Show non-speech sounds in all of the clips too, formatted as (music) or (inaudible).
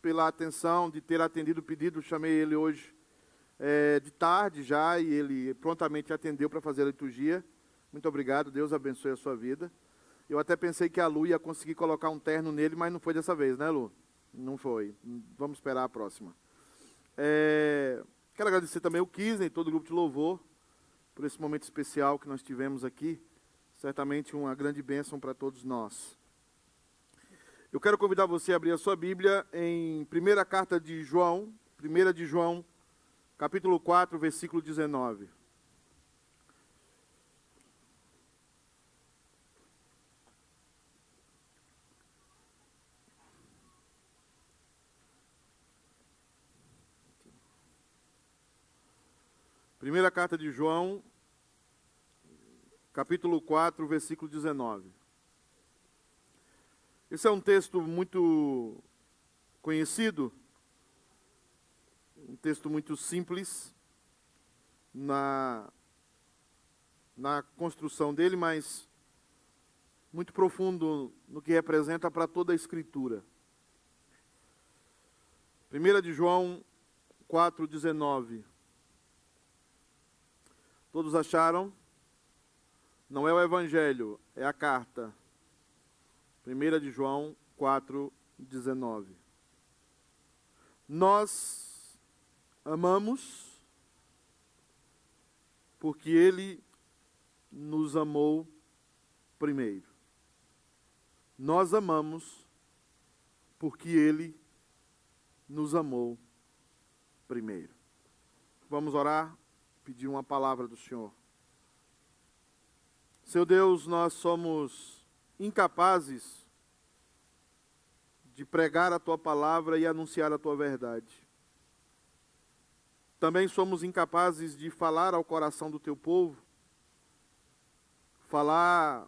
pela atenção de ter atendido o pedido. Chamei ele hoje é, de tarde já e ele prontamente atendeu para fazer a liturgia. Muito obrigado, Deus abençoe a sua vida. Eu até pensei que a Lu ia conseguir colocar um terno nele, mas não foi dessa vez, né, Lu? Não foi. Vamos esperar a próxima. É, quero agradecer também o Kisney todo o grupo de louvor por esse momento especial que nós tivemos aqui. Certamente uma grande bênção para todos nós. Eu quero convidar você a abrir a sua Bíblia em primeira carta de João, 1 de João, capítulo 4, versículo 19. Primeira carta de João, capítulo 4, versículo 19. Esse é um texto muito conhecido, um texto muito simples na, na construção dele, mas muito profundo no que representa para toda a Escritura. 1 de João 4,19. Todos acharam? Não é o Evangelho, é a carta. 1 de João 4, 19. Nós amamos porque Ele nos amou primeiro. Nós amamos porque Ele nos amou primeiro. Vamos orar? pedir uma palavra do Senhor. Seu Deus, nós somos incapazes de pregar a tua palavra e anunciar a tua verdade. Também somos incapazes de falar ao coração do teu povo, falar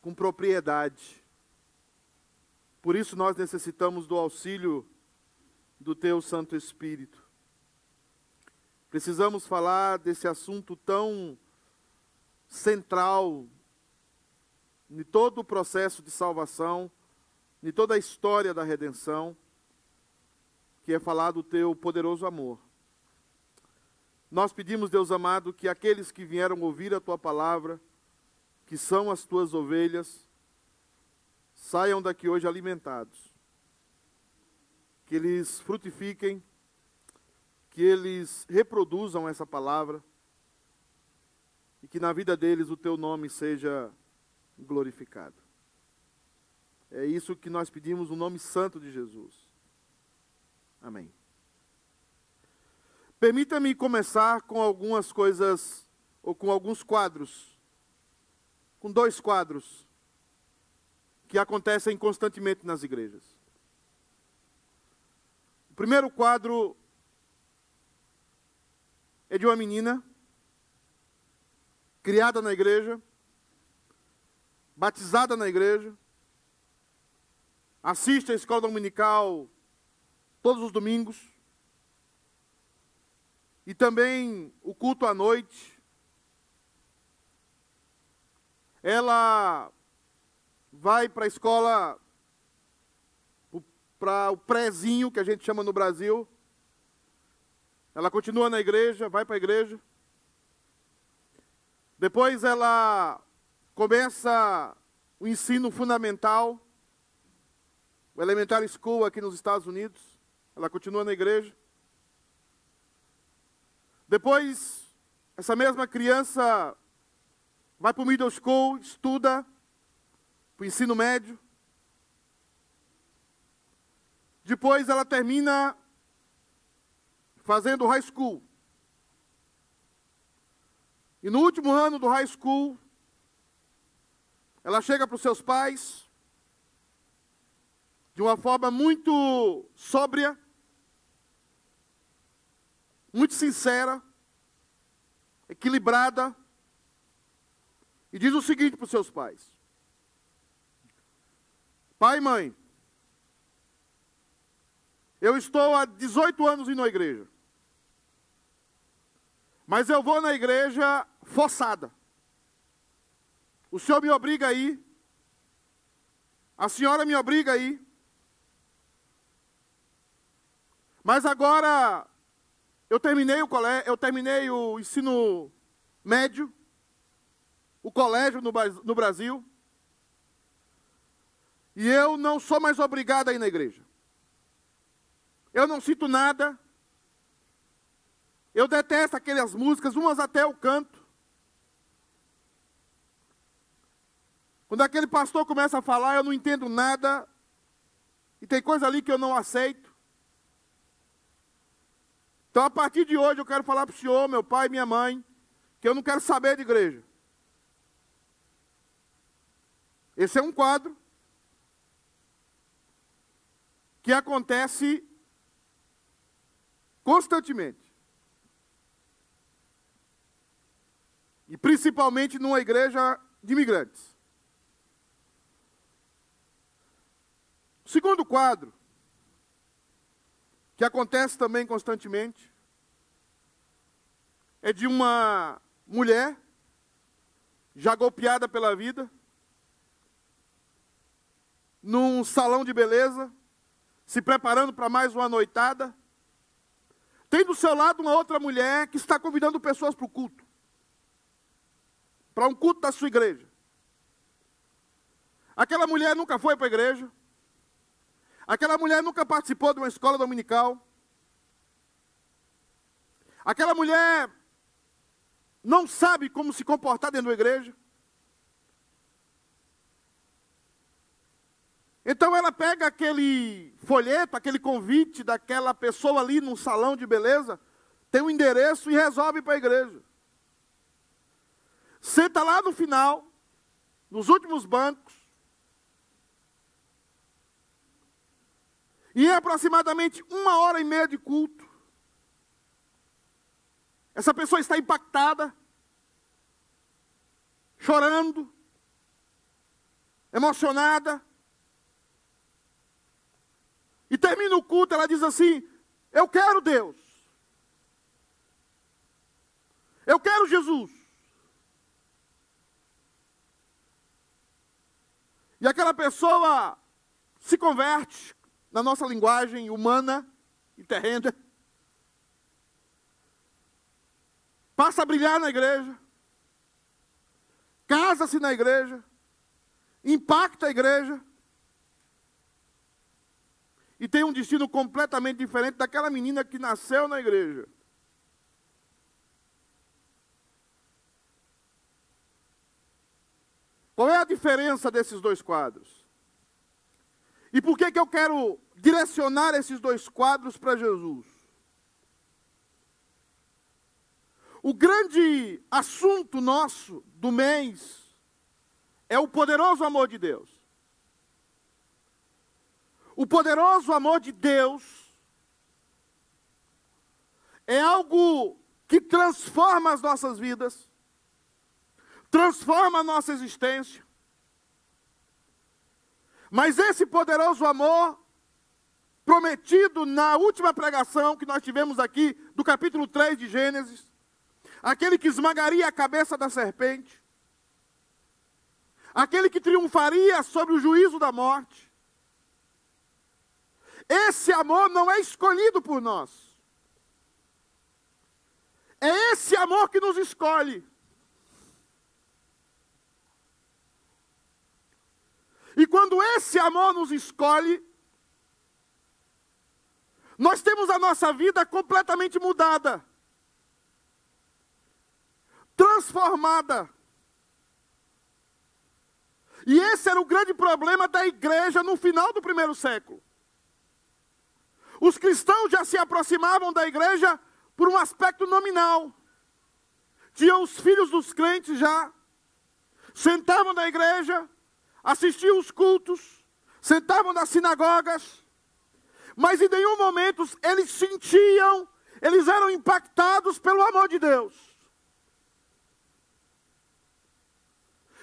com propriedade. Por isso nós necessitamos do auxílio do teu Santo Espírito. Precisamos falar desse assunto tão central em todo o processo de salvação, em toda a história da redenção, que é falar do teu poderoso amor. Nós pedimos, Deus amado, que aqueles que vieram ouvir a tua palavra, que são as tuas ovelhas, saiam daqui hoje alimentados. Que eles frutifiquem que eles reproduzam essa palavra e que na vida deles o teu nome seja glorificado. É isso que nós pedimos no nome santo de Jesus. Amém. Permita-me começar com algumas coisas, ou com alguns quadros, com dois quadros, que acontecem constantemente nas igrejas. O primeiro quadro é de uma menina criada na igreja, batizada na igreja, assiste à escola dominical todos os domingos, e também o culto à noite. Ela vai para a escola, para o prézinho, que a gente chama no Brasil, ela continua na igreja, vai para a igreja. Depois ela começa o ensino fundamental, o elementary school aqui nos Estados Unidos. Ela continua na igreja. Depois, essa mesma criança vai para o middle school, estuda para o ensino médio. Depois ela termina fazendo high school. E no último ano do high school, ela chega para os seus pais de uma forma muito sóbria, muito sincera, equilibrada, e diz o seguinte para os seus pais: Pai e mãe, eu estou há 18 anos indo à igreja. Mas eu vou na igreja forçada. O senhor me obriga aí. A senhora me obriga aí. Mas agora eu terminei o colégio, eu terminei o ensino médio, o colégio no, no Brasil, e eu não sou mais obrigado a ir na igreja. Eu não sinto nada. Eu detesto aquelas músicas, umas até eu canto. Quando aquele pastor começa a falar, eu não entendo nada. E tem coisa ali que eu não aceito. Então, a partir de hoje, eu quero falar para o senhor, meu pai e minha mãe, que eu não quero saber de igreja. Esse é um quadro que acontece constantemente. E principalmente numa igreja de imigrantes. O segundo quadro que acontece também constantemente, é de uma mulher já golpeada pela vida, num salão de beleza, se preparando para mais uma noitada. Tem do seu lado uma outra mulher que está convidando pessoas para o culto, para um culto da sua igreja. Aquela mulher nunca foi para a igreja, Aquela mulher nunca participou de uma escola dominical. Aquela mulher não sabe como se comportar dentro da igreja. Então ela pega aquele folheto, aquele convite daquela pessoa ali num salão de beleza, tem um endereço e resolve para a igreja. Senta lá no final, nos últimos bancos, E em aproximadamente uma hora e meia de culto, essa pessoa está impactada, chorando, emocionada. E termina o culto, ela diz assim: Eu quero Deus. Eu quero Jesus. E aquela pessoa se converte, na nossa linguagem humana e terrena, passa a brilhar na igreja, casa-se na igreja, impacta a igreja, e tem um destino completamente diferente daquela menina que nasceu na igreja. Qual é a diferença desses dois quadros? E por que, que eu quero direcionar esses dois quadros para Jesus? O grande assunto nosso do mês é o poderoso amor de Deus. O poderoso amor de Deus é algo que transforma as nossas vidas, transforma a nossa existência, mas esse poderoso amor, prometido na última pregação que nós tivemos aqui, do capítulo 3 de Gênesis, aquele que esmagaria a cabeça da serpente, aquele que triunfaria sobre o juízo da morte, esse amor não é escolhido por nós. É esse amor que nos escolhe. E quando esse amor nos escolhe, nós temos a nossa vida completamente mudada, transformada. E esse era o grande problema da igreja no final do primeiro século. Os cristãos já se aproximavam da igreja por um aspecto nominal. Tinham os filhos dos crentes já, sentavam na igreja, assistiam os cultos, sentavam nas sinagogas, mas em nenhum momento eles sentiam, eles eram impactados pelo amor de Deus.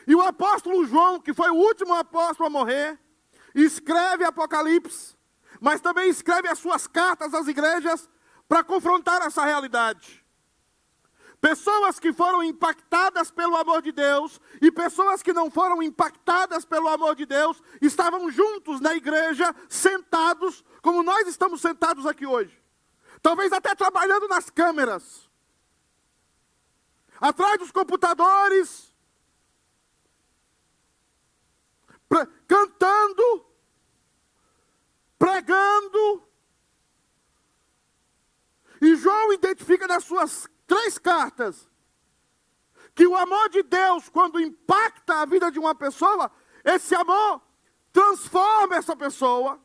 E o apóstolo João, que foi o último apóstolo a morrer, escreve Apocalipse, mas também escreve as suas cartas às igrejas para confrontar essa realidade. Pessoas que foram impactadas pelo amor de Deus e pessoas que não foram impactadas pelo amor de Deus estavam juntos na igreja, sentados, como nós estamos sentados aqui hoje. talvez até trabalhando nas câmeras, atrás dos computadores, cantando, pregando. E João identifica nas suas três cartas que o amor de Deus, quando impacta a vida de uma pessoa, esse amor transforma essa pessoa.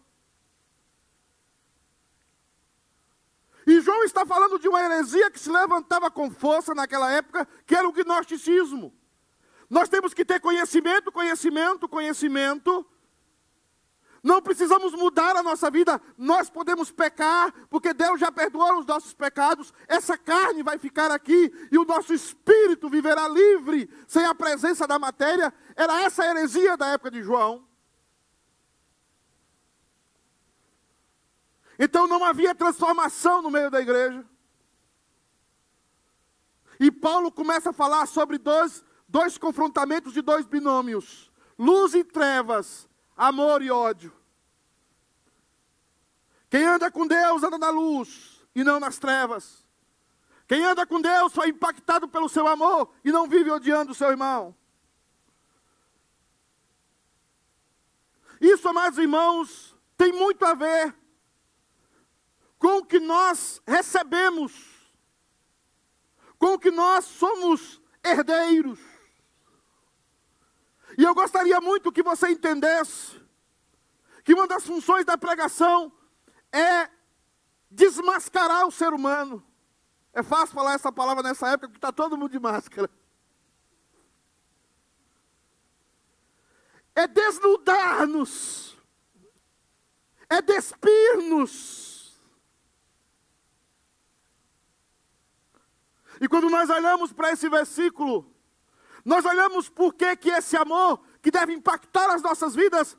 E João está falando de uma heresia que se levantava com força naquela época, que era o gnosticismo. Nós temos que ter conhecimento, conhecimento, conhecimento. Não precisamos mudar a nossa vida, nós podemos pecar, porque Deus já perdoou os nossos pecados. Essa carne vai ficar aqui e o nosso espírito viverá livre, sem a presença da matéria. Era essa a heresia da época de João. Então não havia transformação no meio da igreja. E Paulo começa a falar sobre dois, dois confrontamentos de dois binômios: luz e trevas, amor e ódio. Quem anda com Deus anda na luz e não nas trevas. Quem anda com Deus foi impactado pelo seu amor e não vive odiando o seu irmão. Isso, amados irmãos, tem muito a ver com o que nós recebemos, com o que nós somos herdeiros. E eu gostaria muito que você entendesse que uma das funções da pregação é desmascarar o ser humano. É fácil falar essa palavra nessa época porque está todo mundo de máscara. É desnudar-nos, é despir-nos E quando nós olhamos para esse versículo, nós olhamos por que, que esse amor que deve impactar as nossas vidas,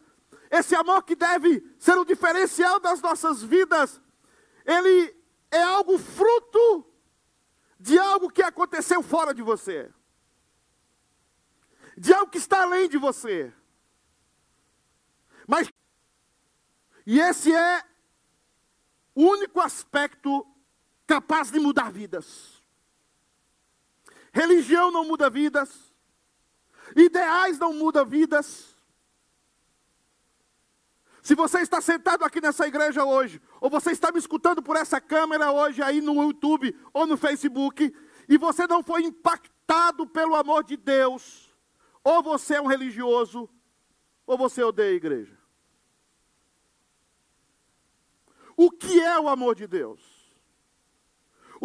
esse amor que deve ser o diferencial das nossas vidas, ele é algo fruto de algo que aconteceu fora de você, de algo que está além de você. Mas, e esse é o único aspecto capaz de mudar vidas. Religião não muda vidas. Ideais não mudam vidas. Se você está sentado aqui nessa igreja hoje, ou você está me escutando por essa câmera hoje aí no YouTube ou no Facebook, e você não foi impactado pelo amor de Deus, ou você é um religioso, ou você odeia a igreja. O que é o amor de Deus?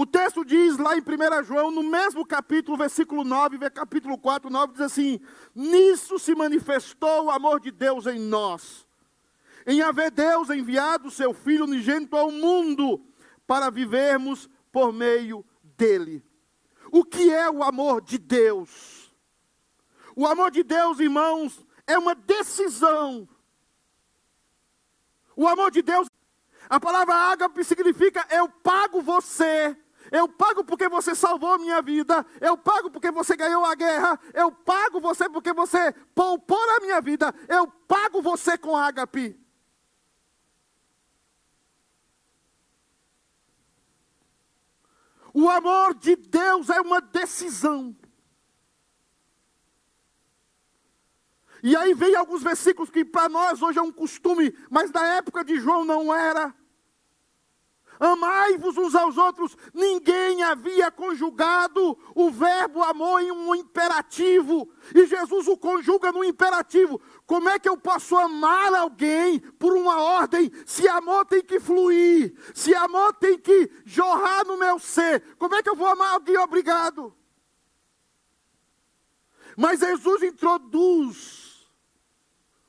O texto diz lá em 1 João, no mesmo capítulo, versículo 9, capítulo 4, 9, diz assim: Nisso se manifestou o amor de Deus em nós, em haver Deus enviado o seu Filho unigênito ao mundo, para vivermos por meio dele. O que é o amor de Deus? O amor de Deus, irmãos, é uma decisão. O amor de Deus, a palavra ágape significa eu pago você eu pago porque você salvou a minha vida. Eu pago porque você ganhou a guerra. Eu pago você porque você poupou a minha vida. Eu pago você com ágape. O amor de Deus é uma decisão. E aí vem alguns versículos que para nós hoje é um costume, mas na época de João não era. Amai-vos uns aos outros. Ninguém havia conjugado o verbo amor em um imperativo. E Jesus o conjuga no imperativo. Como é que eu posso amar alguém por uma ordem se amor tem que fluir? Se amor tem que jorrar no meu ser? Como é que eu vou amar alguém obrigado? Mas Jesus introduz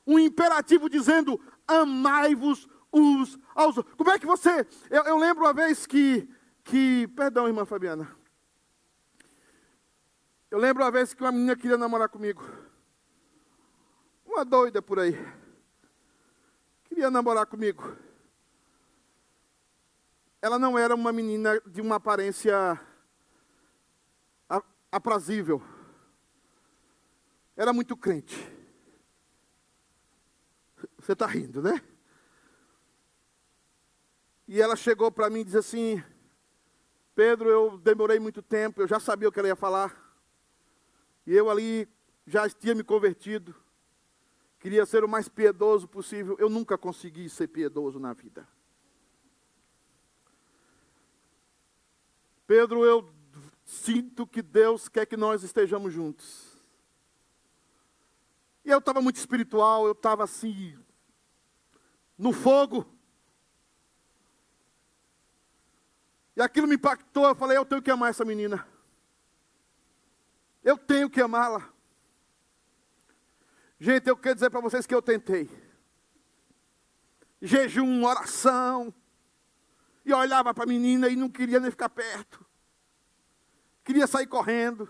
um imperativo dizendo: amai-vos uns aos outros. Como é que você. Eu, eu lembro uma vez que, que. Perdão, irmã Fabiana. Eu lembro uma vez que uma menina queria namorar comigo. Uma doida por aí. Queria namorar comigo. Ela não era uma menina de uma aparência aprazível. Era muito crente. Você está rindo, né? E ela chegou para mim e disse assim: Pedro, eu demorei muito tempo, eu já sabia o que ela ia falar. E eu ali já tinha me convertido. Queria ser o mais piedoso possível. Eu nunca consegui ser piedoso na vida. Pedro, eu sinto que Deus quer que nós estejamos juntos. E eu estava muito espiritual, eu estava assim, no fogo. E aquilo me impactou, eu falei, eu tenho que amar essa menina. Eu tenho que amá-la. Gente, eu quero dizer para vocês que eu tentei. Jejum, oração. E olhava para a menina e não queria nem ficar perto. Queria sair correndo.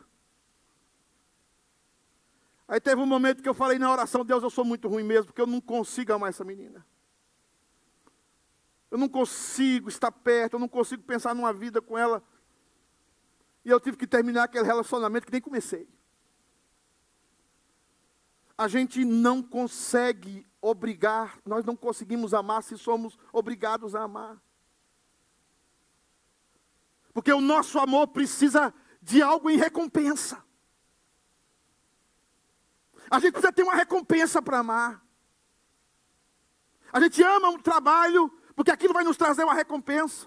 Aí teve um momento que eu falei na oração, Deus, eu sou muito ruim mesmo, porque eu não consigo amar essa menina. Eu não consigo estar perto, eu não consigo pensar numa vida com ela. E eu tive que terminar aquele relacionamento que nem comecei. A gente não consegue obrigar, nós não conseguimos amar se somos obrigados a amar. Porque o nosso amor precisa de algo em recompensa. A gente precisa ter uma recompensa para amar. A gente ama um trabalho porque aquilo vai nos trazer uma recompensa.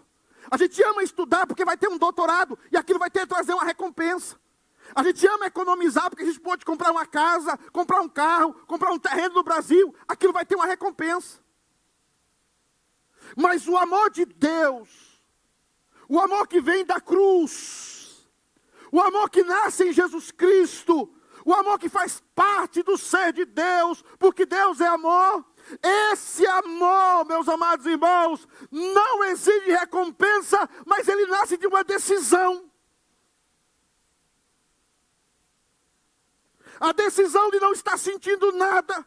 A gente ama estudar porque vai ter um doutorado e aquilo vai ter trazer uma recompensa. A gente ama economizar porque a gente pode comprar uma casa, comprar um carro, comprar um terreno no Brasil, aquilo vai ter uma recompensa. Mas o amor de Deus, o amor que vem da cruz, o amor que nasce em Jesus Cristo, o amor que faz parte do ser de Deus, porque Deus é amor, esse amor, meus amados irmãos, não exige recompensa, mas ele nasce de uma decisão. A decisão de não estar sentindo nada.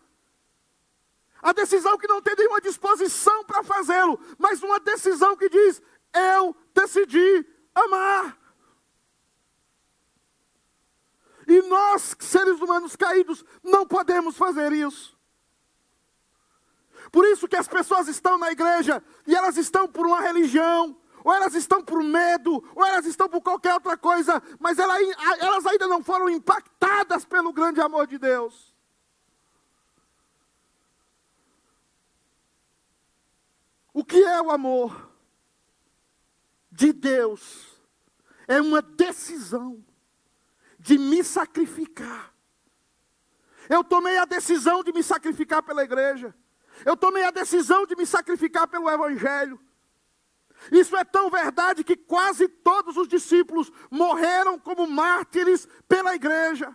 A decisão que não tem nenhuma disposição para fazê-lo, mas uma decisão que diz: eu decidi amar. E nós, seres humanos caídos, não podemos fazer isso. Por isso que as pessoas estão na igreja e elas estão por uma religião, ou elas estão por medo, ou elas estão por qualquer outra coisa, mas elas ainda não foram impactadas pelo grande amor de Deus. O que é o amor de Deus? É uma decisão de me sacrificar. Eu tomei a decisão de me sacrificar pela igreja. Eu tomei a decisão de me sacrificar pelo Evangelho. Isso é tão verdade que quase todos os discípulos morreram como mártires pela igreja.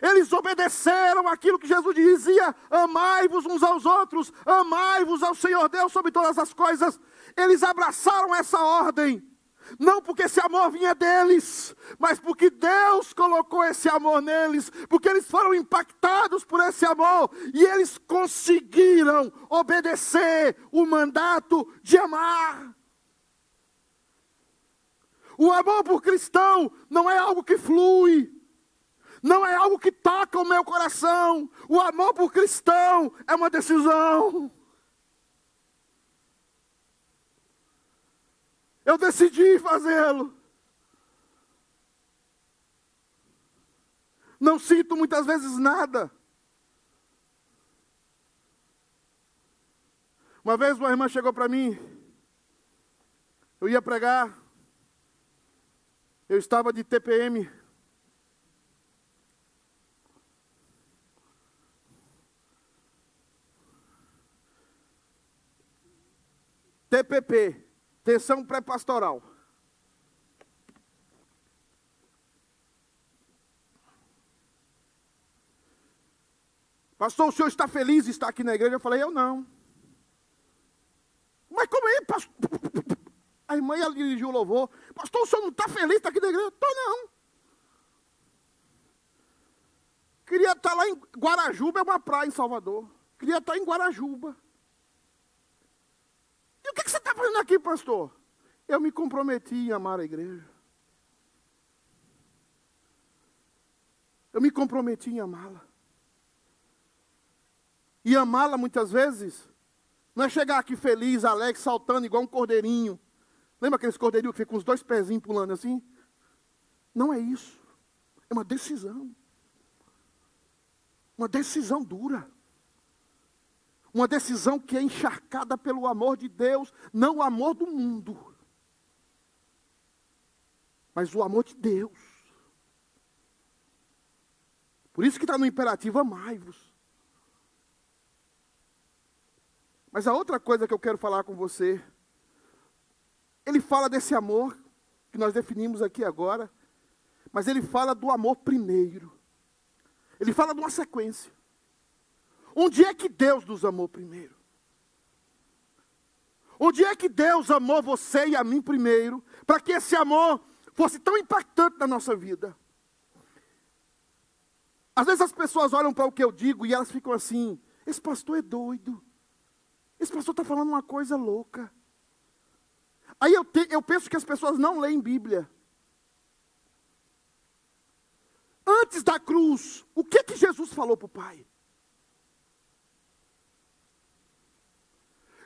Eles obedeceram aquilo que Jesus dizia: amai-vos uns aos outros, amai-vos ao Senhor Deus sobre todas as coisas. Eles abraçaram essa ordem não porque esse amor vinha deles, mas porque Deus colocou esse amor neles, porque eles foram impactados por esse amor e eles conseguiram obedecer o mandato de amar. O amor por cristão não é algo que flui, não é algo que toca o meu coração. O amor por cristão é uma decisão. Eu decidi fazê-lo. Não sinto muitas vezes nada. Uma vez uma irmã chegou para mim, eu ia pregar, eu estava de TPM. TPP, Tensão pré-pastoral. Pastor, o senhor está feliz de estar aqui na igreja? Eu falei, eu não. Mas como é, pastor? A irmã ia dirigir o louvor. Pastor, o senhor não está feliz de estar aqui na igreja? Estou não. Queria estar lá em Guarajuba, é uma praia em Salvador. Queria estar em Guarajuba. O que, você está fazendo aqui, pastor? Eu me comprometi em amar a igreja. Eu me comprometi em amá-la. E amá-la muitas vezes Não é chegar aqui feliz, alegre, saltando igual um cordeirinho. Lembra aqueles cordeirinhos que ficam com os dois pezinhos pulando assim? Não é isso. É uma decisão. Uma decisão dura. Uma decisão que é encharcada pelo amor de Deus, não o amor do mundo, mas o amor de Deus. Por isso que está no imperativo: amai-vos. Mas a outra coisa que eu quero falar com você, ele fala desse amor que nós definimos aqui agora, mas ele fala do amor primeiro. Ele fala de uma sequência. Onde é que Deus nos amou primeiro? Onde é que Deus amou você e a mim primeiro, para que esse amor fosse tão impactante na nossa vida? Às vezes as pessoas olham para o que eu digo e elas ficam assim: esse pastor é doido. Esse pastor está falando uma coisa louca. Aí eu, te, eu penso que as pessoas não leem Bíblia. Antes da cruz, o que que Jesus falou para o Pai?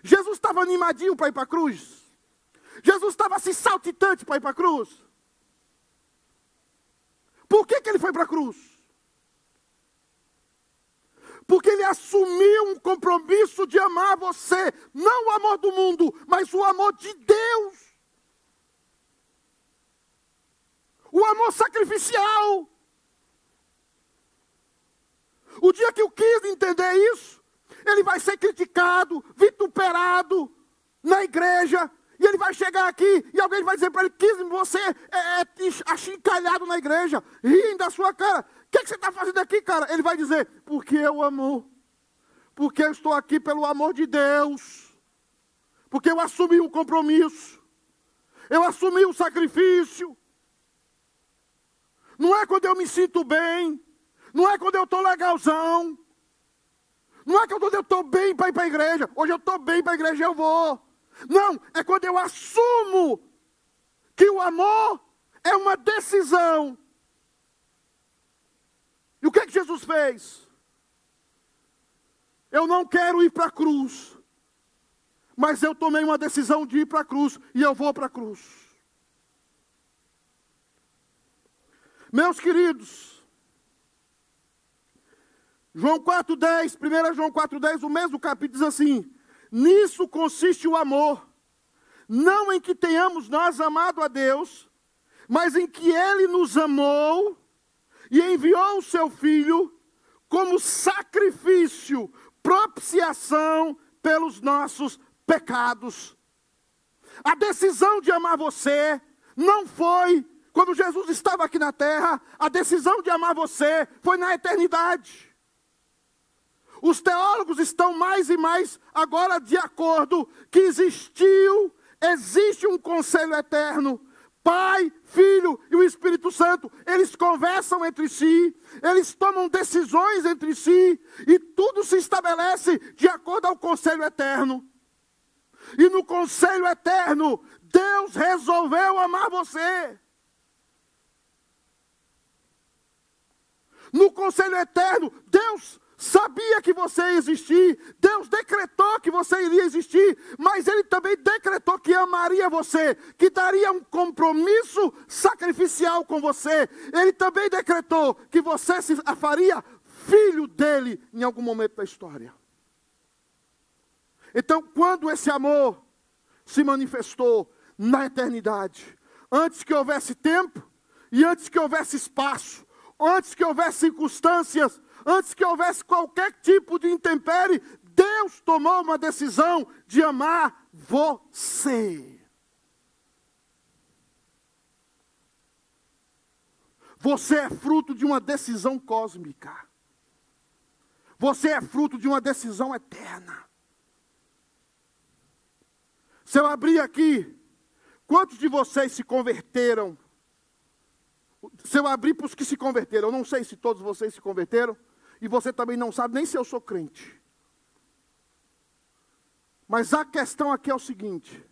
Jesus estava animadinho para ir para a cruz? Jesus estava assim saltitante para ir para a cruz? Por que, que ele foi para a cruz? porque ele assumiu um compromisso de amar você, não o amor do mundo, mas o amor de Deus. O amor sacrificial. O dia que eu quis entender isso, ele vai ser criticado, vituperado na igreja, e ele vai chegar aqui e alguém vai dizer para ele: quis você é, é achincalhado na igreja, rindo da sua cara que, que você está fazendo aqui, cara? Ele vai dizer, porque eu amo. Porque eu estou aqui pelo amor de Deus. Porque eu assumi um compromisso. Eu assumi um sacrifício. Não é quando eu me sinto bem. Não é quando eu estou legalzão. Não é quando eu estou bem para ir para a igreja. Hoje eu estou bem para a igreja, eu vou. Não, é quando eu assumo que o amor é uma decisão e o que, é que Jesus fez? Eu não quero ir para a cruz, mas eu tomei uma decisão de ir para a cruz e eu vou para a cruz. Meus queridos, João 4,10, 1 João 4,10, o mesmo capítulo diz assim: Nisso consiste o amor, não em que tenhamos nós amado a Deus, mas em que Ele nos amou e enviou o seu filho como sacrifício, propiciação pelos nossos pecados. A decisão de amar você não foi quando Jesus estava aqui na terra, a decisão de amar você foi na eternidade. Os teólogos estão mais e mais agora de acordo que existiu, existe um conselho eterno Pai, Filho e o Espírito Santo, eles conversam entre si, eles tomam decisões entre si, e tudo se estabelece de acordo ao conselho eterno. E no conselho eterno, Deus resolveu amar você. No conselho eterno, Deus sabia que você ia existir, Deus decretou que você iria existir, mas Ele também decretou que amaria você, que daria um compromisso sacrificial com você. Ele também decretou que você se faria filho dele em algum momento da história. Então, quando esse amor se manifestou na eternidade, antes que houvesse tempo e antes que houvesse espaço, antes que houvesse circunstâncias, antes que houvesse qualquer tipo de intempérie, Deus tomou uma decisão de amar você. Você é fruto de uma decisão cósmica. Você é fruto de uma decisão eterna. Se eu abrir aqui, quantos de vocês se converteram? Se eu abrir para os que se converteram, eu não sei se todos vocês se converteram, e você também não sabe nem se eu sou crente. Mas a questão aqui é o seguinte: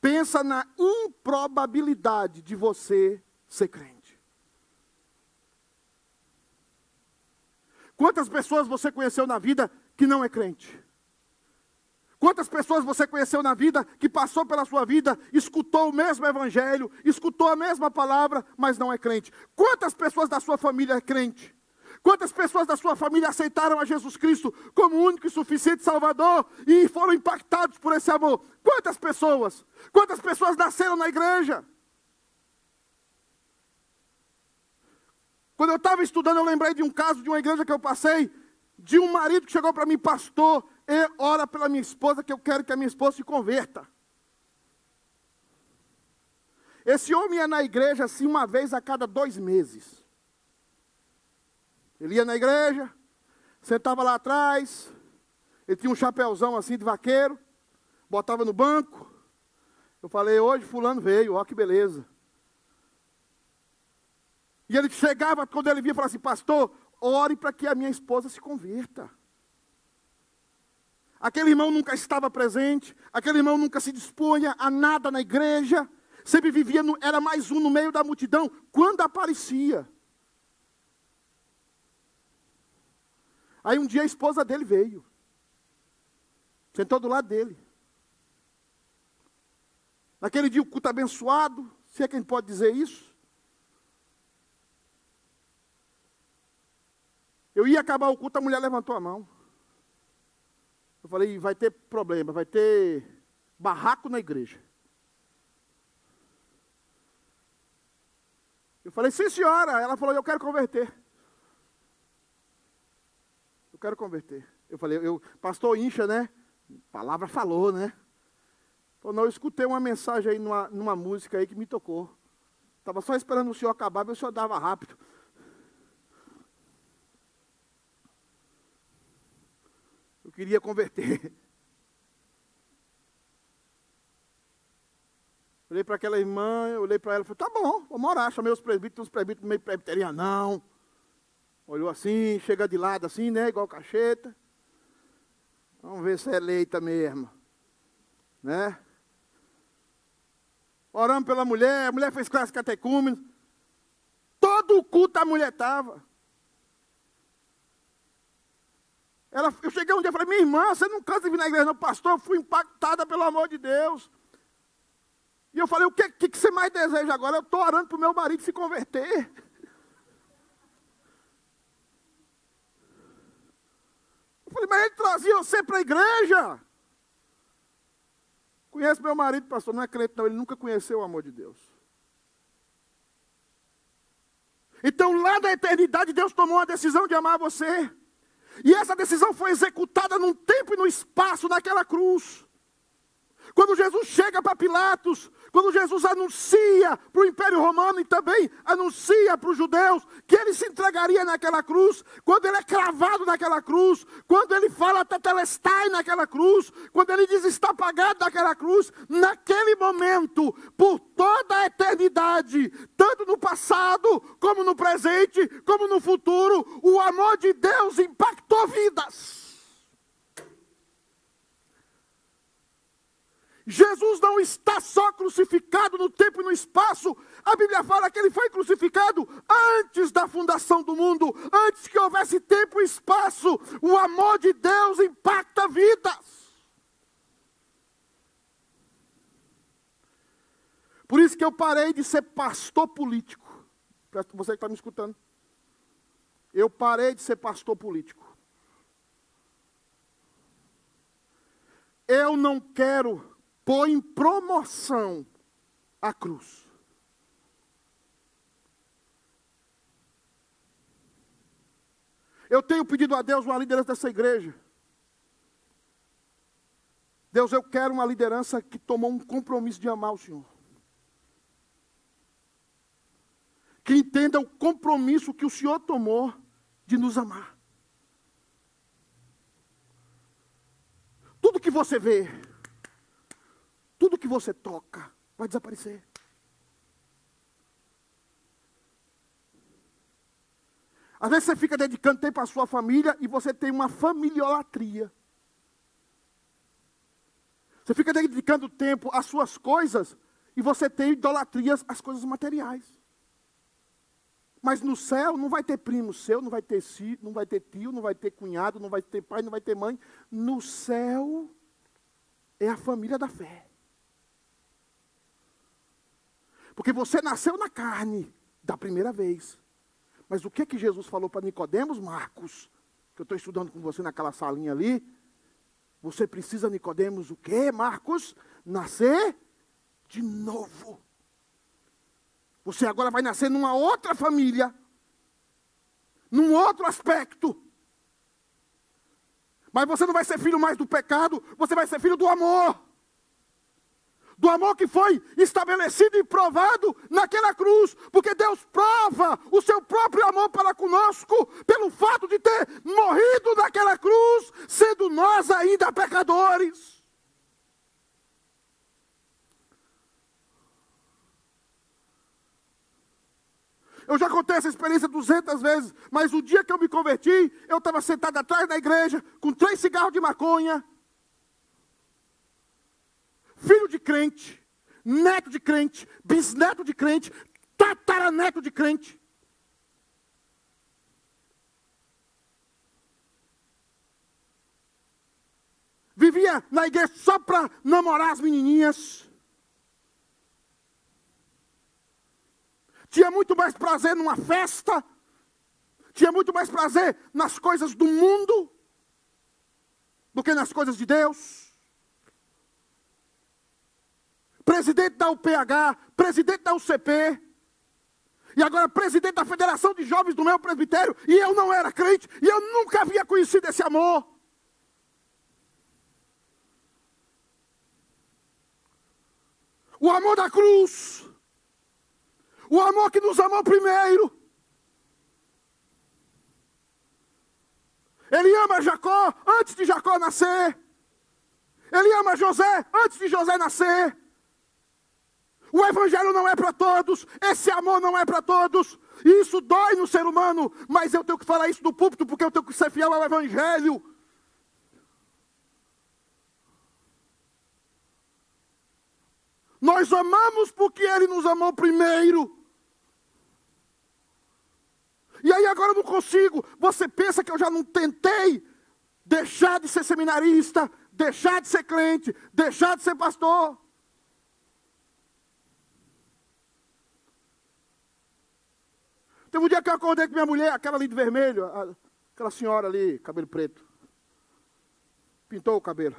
pensa na improbabilidade de você ser crente. Quantas pessoas você conheceu na vida que não é crente? Quantas pessoas você conheceu na vida que passou pela sua vida, escutou o mesmo evangelho, escutou a mesma palavra, mas não é crente? Quantas pessoas da sua família é crente? Quantas pessoas da sua família aceitaram a Jesus Cristo como único e suficiente Salvador e foram impactados por esse amor? Quantas pessoas? Quantas pessoas nasceram na igreja? Quando eu estava estudando, eu lembrei de um caso de uma igreja que eu passei, de um marido que chegou para mim, pastor, e ora pela minha esposa, que eu quero que a minha esposa se converta. Esse homem ia na igreja assim uma vez a cada dois meses. Ele ia na igreja, sentava lá atrás, ele tinha um chapéuzão assim de vaqueiro, botava no banco. Eu falei, hoje fulano veio, ó que beleza. E ele chegava, quando ele via, falava assim, pastor, ore para que a minha esposa se converta. Aquele irmão nunca estava presente, aquele irmão nunca se dispunha a nada na igreja, sempre vivia, no, era mais um no meio da multidão, quando aparecia. Aí um dia a esposa dele veio, sentou do lado dele. Naquele dia o culto abençoado, se é quem pode dizer isso. Eu ia acabar o culto, a mulher levantou a mão. Eu falei, vai ter problema, vai ter barraco na igreja. Eu falei, sim senhora. Ela falou, eu quero converter. Eu quero converter. Eu falei, eu, pastor Incha, né? palavra falou, né? Falou, não, eu escutei uma mensagem aí numa, numa música aí que me tocou. Estava só esperando o senhor acabar, mas o senhor dava rápido. queria converter. Olhei para aquela irmã, olhei para ela e falei, tá bom, vamos orar. Chamei os presbíteros, os presbíteros meio presbiterianos, não. Olhou assim, chega de lado assim, né, igual cacheta. Vamos ver se é eleita mesmo. Né? Oramos pela mulher, a mulher fez classe catecúmeno. Todo o culto a mulher estava. Ela, eu cheguei um dia e falei, minha irmã, você não cansa de vir na igreja, não, pastor, eu fui impactada pelo amor de Deus. E eu falei, o que, que, que você mais deseja agora? Eu estou orando para o meu marido se converter. Falei, mas ele trazia você para a igreja. Conhece meu marido, pastor, não é crente não, ele nunca conheceu o amor de Deus. Então lá da eternidade Deus tomou a decisão de amar você. E essa decisão foi executada num tempo e no espaço naquela cruz. Quando Jesus chega para Pilatos, quando Jesus anuncia para o Império Romano e também anuncia para os judeus que ele se entregaria naquela cruz, quando ele é cravado naquela cruz, quando ele fala tetelestai naquela cruz, quando ele diz está pagado naquela cruz, naquele momento, por toda a eternidade, tanto no passado, como no presente, como no futuro, o amor de Deus impactou vidas. Jesus não está só crucificado no tempo e no espaço. A Bíblia fala que ele foi crucificado antes da fundação do mundo, antes que houvesse tempo e espaço. O amor de Deus impacta vidas. Por isso que eu parei de ser pastor político. Você que está me escutando. Eu parei de ser pastor político. Eu não quero põe em promoção a cruz. Eu tenho pedido a Deus uma liderança dessa igreja. Deus, eu quero uma liderança que tomou um compromisso de amar o Senhor. Que entenda o compromisso que o Senhor tomou de nos amar. Tudo que você vê, tudo que você toca vai desaparecer. Às vezes você fica dedicando tempo à sua família e você tem uma familiolatria. Você fica dedicando tempo às suas coisas e você tem idolatrias às coisas materiais. Mas no céu não vai ter primo seu, não vai ter, não vai ter tio, não vai ter cunhado, não vai ter pai, não vai ter mãe. No céu é a família da fé. Porque você nasceu na carne da primeira vez. Mas o que que Jesus falou para Nicodemos, Marcos? Que eu estou estudando com você naquela salinha ali. Você precisa, Nicodemos, o quê, Marcos? Nascer de novo. Você agora vai nascer numa outra família, num outro aspecto. Mas você não vai ser filho mais do pecado, você vai ser filho do amor do amor que foi estabelecido e provado naquela cruz, porque Deus prova o seu próprio amor para conosco pelo fato de ter morrido naquela cruz, sendo nós ainda pecadores. Eu já contei essa experiência duzentas vezes, mas o dia que eu me converti, eu estava sentado atrás da igreja, com três cigarros de maconha, filho de crente, neto de crente, bisneto de crente, tataraneto de crente. Vivia na igreja só para namorar as menininhas. Tinha muito mais prazer numa festa. Tinha muito mais prazer nas coisas do mundo do que nas coisas de Deus presidente da UPH, presidente da UCP, e agora presidente da Federação de Jovens do meu presbitério, e eu não era crente, e eu nunca havia conhecido esse amor. O amor da cruz, o amor que nos amou primeiro. Ele ama Jacó antes de Jacó nascer. Ele ama José antes de José nascer. O evangelho não é para todos, esse amor não é para todos. Isso dói no ser humano, mas eu tenho que falar isso no púlpito porque eu tenho que ser fiel ao evangelho. Nós amamos porque ele nos amou primeiro. E aí agora eu não consigo. Você pensa que eu já não tentei deixar de ser seminarista, deixar de ser crente, deixar de ser pastor? Teve um dia que eu acordei com minha mulher, aquela ali de vermelho, aquela senhora ali, cabelo preto. Pintou o cabelo.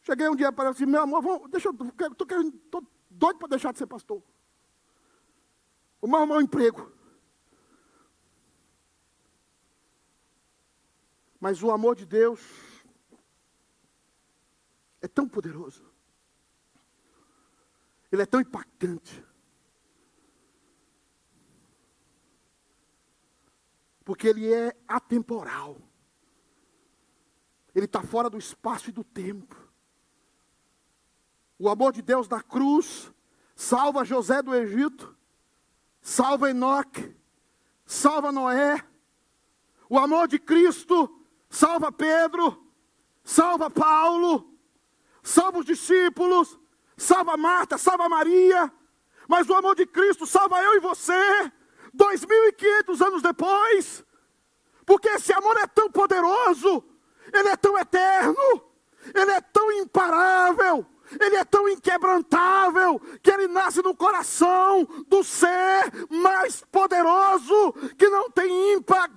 Cheguei um dia para ela assim, meu amor, vamos, deixa eu, tô, querendo, tô doido para deixar de ser pastor. Vamos arrumar um emprego. Mas o amor de Deus é tão poderoso. Ele é tão impactante. Porque ele é atemporal. Ele está fora do espaço e do tempo. O amor de Deus na cruz salva José do Egito, salva Enoque, salva Noé. O amor de Cristo salva Pedro, salva Paulo, salva os discípulos, salva Marta, salva Maria, mas o amor de Cristo salva eu e você, dois mil e quinhentos anos depois, porque esse amor é tão poderoso, ele é tão eterno, ele é tão imparável, ele é tão inquebrantável que ele nasce no coração do ser mais poderoso, que não tem ímpar,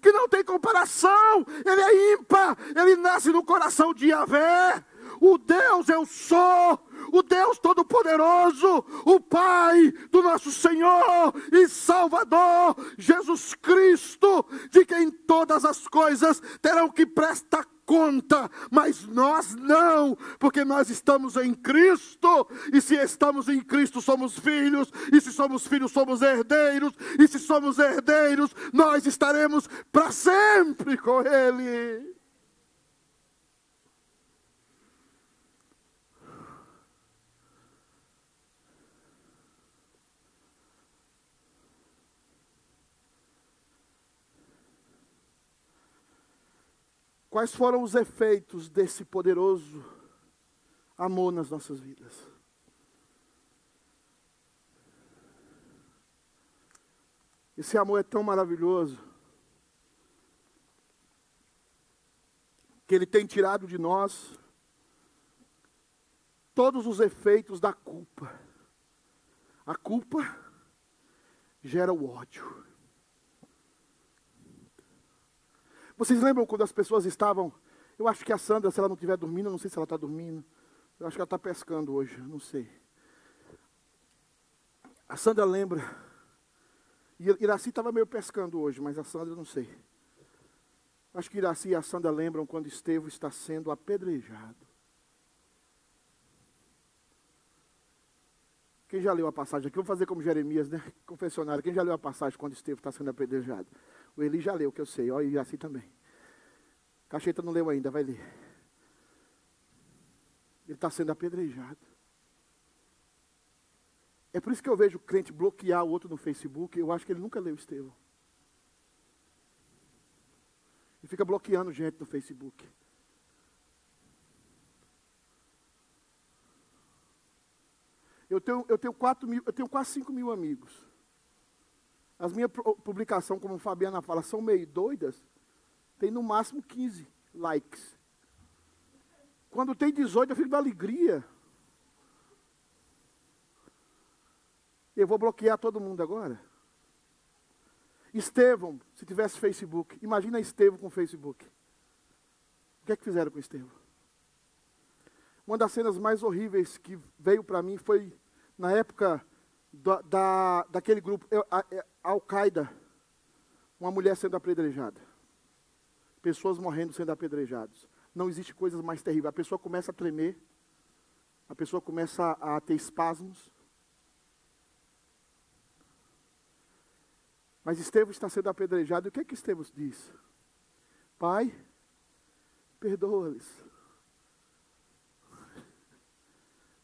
que não tem comparação, ele é ímpar, ele nasce no coração de Yahvé, o Deus eu sou, o Deus Todo-Poderoso, o Pai do nosso Senhor e Salvador, Jesus Cristo, de quem todas as coisas terão que prestar conta, mas nós não, porque nós estamos em Cristo, e se estamos em Cristo, somos filhos, e se somos filhos, somos herdeiros, e se somos herdeiros, nós estaremos para sempre com Ele. Quais foram os efeitos desse poderoso amor nas nossas vidas? Esse amor é tão maravilhoso que Ele tem tirado de nós todos os efeitos da culpa. A culpa gera o ódio. Vocês lembram quando as pessoas estavam. Eu acho que a Sandra, se ela não estiver dormindo, eu não sei se ela está dormindo. Eu acho que ela está pescando hoje, não sei. A Sandra lembra. Iraci estava meio pescando hoje, mas a Sandra não sei. Acho que Iraci e a Sandra lembram quando Estevão está sendo apedrejado. Quem já leu a passagem aqui? Vamos fazer como Jeremias, né? Confessionário. Quem já leu a passagem quando Estevão está sendo apedrejado? O Eli já leu, que eu sei. Ó, e assim também. Cacheta não leu ainda, vai ler. Ele está sendo apedrejado. É por isso que eu vejo o crente bloquear o outro no Facebook. Eu acho que ele nunca leu Estevão. Ele fica bloqueando gente no Facebook. Eu tenho, eu tenho, quatro mil, eu tenho quase 5 mil amigos. As minhas publicações, como Fabiana fala, são meio doidas. Tem no máximo 15 likes. Quando tem 18, eu fico da alegria. Eu vou bloquear todo mundo agora. Estevão, se tivesse Facebook, imagina Estevão com Facebook. O que é que fizeram com Estevão? Uma das cenas mais horríveis que veio para mim foi na época da, da, daquele grupo, é, Al-Qaeda, uma mulher sendo apedrejada. Pessoas morrendo sendo apedrejadas. Não existe coisa mais terrível. A pessoa começa a tremer, a pessoa começa a, a ter espasmos. Mas Estevão está sendo apedrejado. E o que é que Estevão diz? Pai, perdoa-lhes.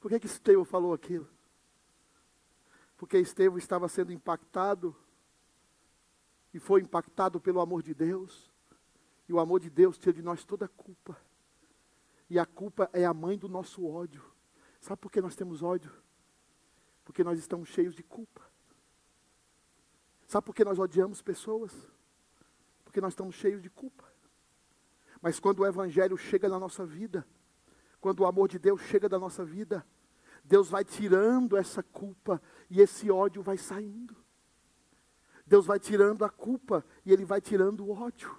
Por que, que Estevão falou aquilo? Porque Estevão estava sendo impactado e foi impactado pelo amor de Deus. E o amor de Deus tira de nós toda a culpa. E a culpa é a mãe do nosso ódio. Sabe por que nós temos ódio? Porque nós estamos cheios de culpa. Sabe por que nós odiamos pessoas? Porque nós estamos cheios de culpa. Mas quando o Evangelho chega na nossa vida, quando o amor de Deus chega na nossa vida, Deus vai tirando essa culpa e esse ódio vai saindo. Deus vai tirando a culpa e Ele vai tirando o ódio.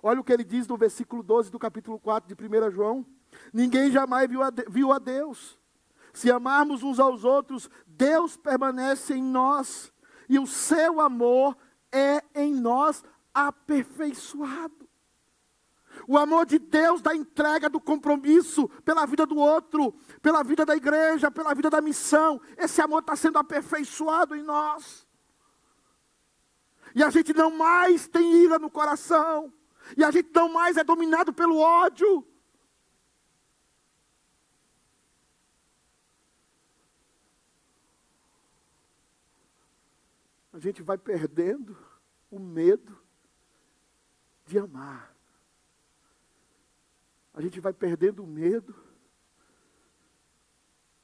Olha o que ele diz no versículo 12 do capítulo 4 de 1 João: Ninguém jamais viu a, viu a Deus. Se amarmos uns aos outros, Deus permanece em nós e o seu amor é em nós aperfeiçoado. O amor de Deus da entrega do compromisso pela vida do outro, pela vida da igreja, pela vida da missão. Esse amor está sendo aperfeiçoado em nós. E a gente não mais tem ira no coração. E a gente não mais é dominado pelo ódio. A gente vai perdendo o medo de amar a gente vai perdendo o medo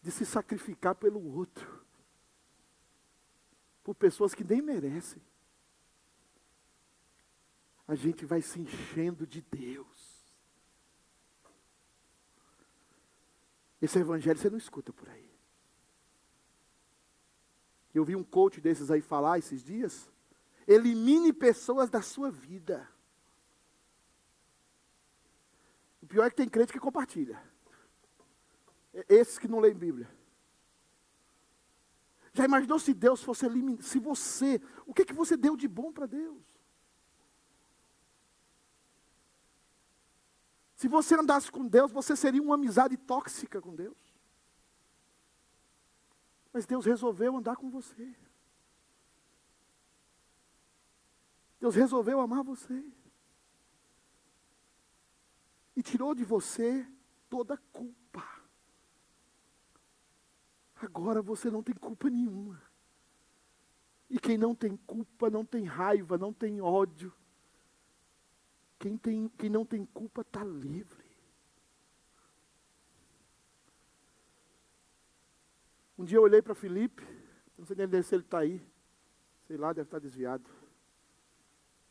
de se sacrificar pelo outro, por pessoas que nem merecem. A gente vai se enchendo de Deus. Esse evangelho você não escuta por aí. Eu vi um coach desses aí falar esses dias. Elimine pessoas da sua vida. O pior é que tem crente que compartilha. É esses que não leem Bíblia. Já imaginou se Deus fosse eliminar? Se você, o que, que você deu de bom para Deus? Se você andasse com Deus, você seria uma amizade tóxica com Deus. Mas Deus resolveu andar com você. Deus resolveu amar você e tirou de você toda a culpa. Agora você não tem culpa nenhuma. E quem não tem culpa, não tem raiva, não tem ódio. Quem, tem, quem não tem culpa está livre. Um dia eu olhei para Felipe, não sei nem se ele está aí. Sei lá, deve estar tá desviado.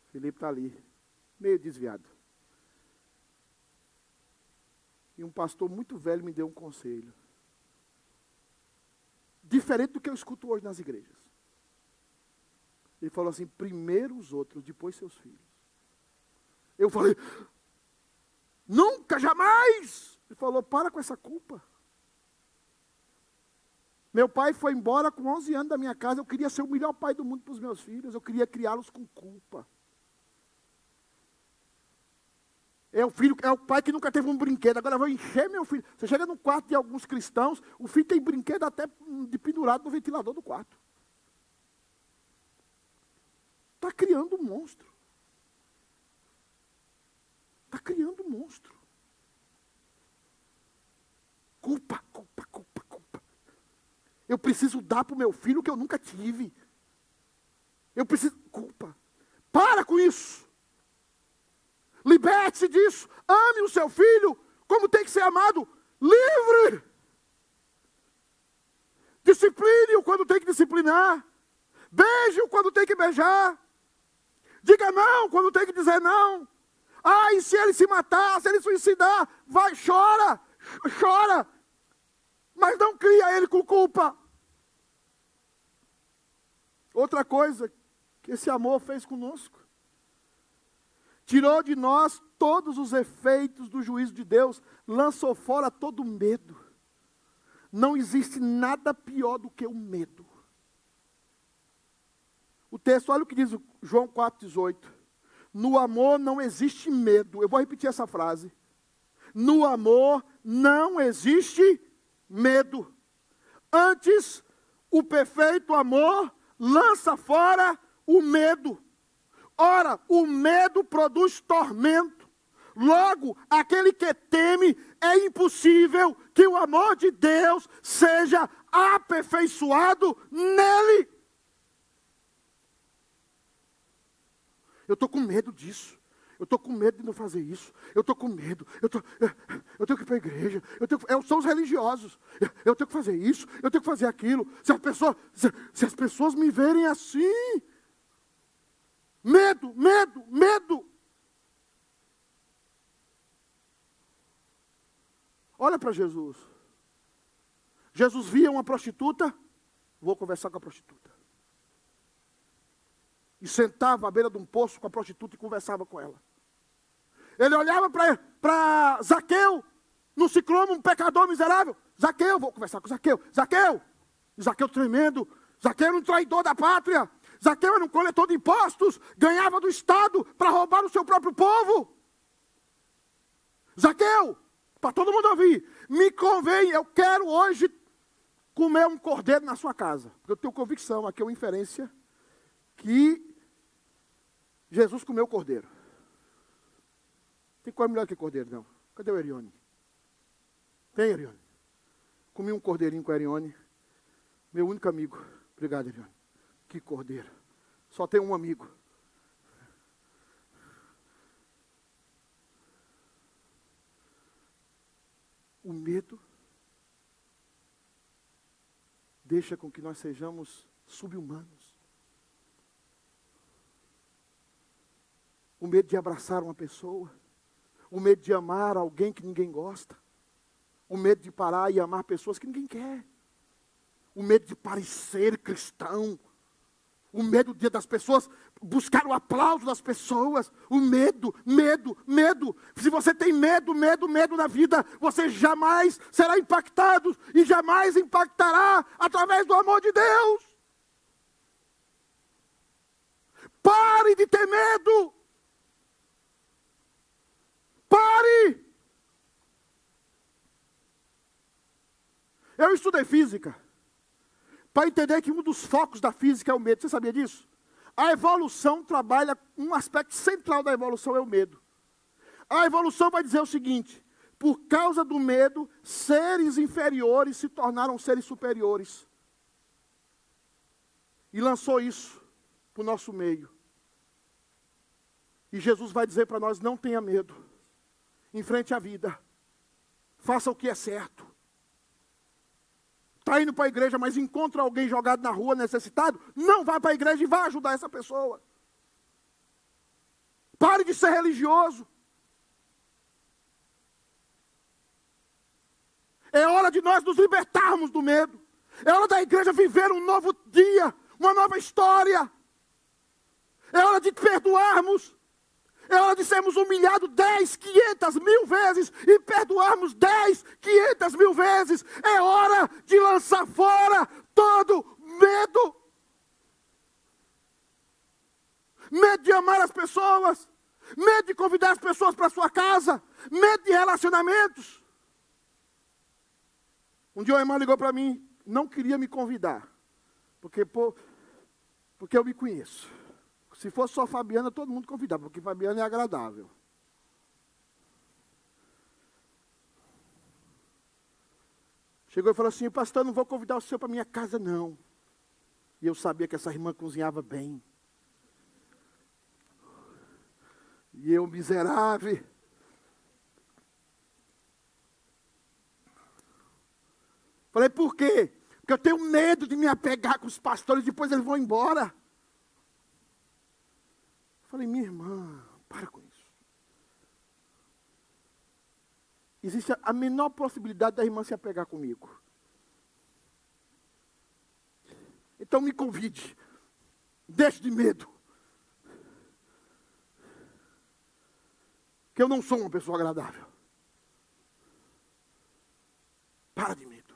Felipe está ali, meio desviado. E um pastor muito velho me deu um conselho. Diferente do que eu escuto hoje nas igrejas. Ele falou assim: primeiro os outros, depois seus filhos. Eu falei: nunca, jamais. Ele falou: para com essa culpa. Meu pai foi embora com 11 anos da minha casa. Eu queria ser o melhor pai do mundo para os meus filhos. Eu queria criá-los com culpa. É o filho, é o pai que nunca teve um brinquedo. Agora vou encher meu filho. Você chega no quarto de alguns cristãos, o filho tem brinquedo até de pendurado no ventilador do quarto. Está criando um monstro. Está criando um monstro. Culpa, culpa, culpa, culpa. Eu preciso dar para o meu filho o que eu nunca tive. Eu preciso. Culpa. Para com isso. Liberte-se disso. Ame o seu filho como tem que ser amado. Livre. Discipline-o quando tem que disciplinar. Beije-o quando tem que beijar. Diga não quando tem que dizer não. Ah, e se ele se matar, se ele suicidar, vai, chora, chora. Mas não cria ele com culpa. Outra coisa que esse amor fez conosco tirou de nós todos os efeitos do juízo de Deus, lançou fora todo medo. Não existe nada pior do que o medo. O texto, olha o que diz João 4,18. No amor não existe medo. Eu vou repetir essa frase. No amor não existe medo. Antes, o perfeito amor lança fora o medo. Ora, o medo produz tormento. Logo, aquele que teme, é impossível que o amor de Deus seja aperfeiçoado nele. Eu estou com medo disso. Eu estou com medo de não fazer isso. Eu estou com medo. Eu, tô, eu tenho que ir para a igreja. Eu, tenho, eu sou os religiosos. Eu, eu, tenho que fazer isso. Eu tenho que fazer aquilo. Se as pessoas, se, se as pessoas me verem assim, Medo, medo, medo. Olha para Jesus. Jesus via uma prostituta, vou conversar com a prostituta. E sentava à beira de um poço com a prostituta e conversava com ela. Ele olhava para Zaqueu, no ciclone, um pecador miserável. Zaqueu, vou conversar com Zaqueu. Zaqueu, Zaqueu tremendo. Zaqueu um traidor da pátria. Zaqueu era um coletor de impostos, ganhava do Estado para roubar o seu próprio povo. Zaqueu, para todo mundo ouvir, me convém, eu quero hoje comer um cordeiro na sua casa. Porque eu tenho convicção, aqui é uma inferência, que Jesus comeu cordeiro. Tem coisa melhor que cordeiro, não. Cadê o Erione? Tem, Erione? Comi um cordeirinho com a Erione, meu único amigo. Obrigado, Erione. Que cordeiro. Só tem um amigo. O medo deixa com que nós sejamos subhumanos. O medo de abraçar uma pessoa, o medo de amar alguém que ninguém gosta, o medo de parar e amar pessoas que ninguém quer, o medo de parecer cristão, o medo das pessoas, buscar o aplauso das pessoas, o medo, medo, medo. Se você tem medo, medo, medo na vida, você jamais será impactado e jamais impactará através do amor de Deus. Pare de ter medo. Pare. Eu estudei física para entender que um dos focos da física é o medo. Você sabia disso? A evolução trabalha, um aspecto central da evolução é o medo. A evolução vai dizer o seguinte: por causa do medo, seres inferiores se tornaram seres superiores. E lançou isso para o nosso meio. E Jesus vai dizer para nós: não tenha medo, enfrente a vida, faça o que é certo está indo para a igreja, mas encontra alguém jogado na rua necessitado, não vá para a igreja e vá ajudar essa pessoa. Pare de ser religioso. É hora de nós nos libertarmos do medo. É hora da igreja viver um novo dia, uma nova história. É hora de perdoarmos. É hora de sermos humilhados dez, quinhentas mil vezes e perdoarmos dez, quinhentas mil vezes. É hora de lançar fora todo medo. Medo de amar as pessoas. Medo de convidar as pessoas para sua casa. Medo de relacionamentos. Um dia o irmão ligou para mim, não queria me convidar. Porque, porque eu me conheço. Se fosse só Fabiana, todo mundo convidava, porque Fabiana é agradável. Chegou e falou assim: Pastor, não vou convidar o senhor para minha casa, não. E eu sabia que essa irmã cozinhava bem. E eu, miserável. Falei, por quê? Porque eu tenho medo de me apegar com os pastores, depois eles vão embora. Falei, minha irmã, para com isso. Existe a menor possibilidade da irmã se apegar comigo. Então me convide. Deixe de medo. Que eu não sou uma pessoa agradável. Para de medo.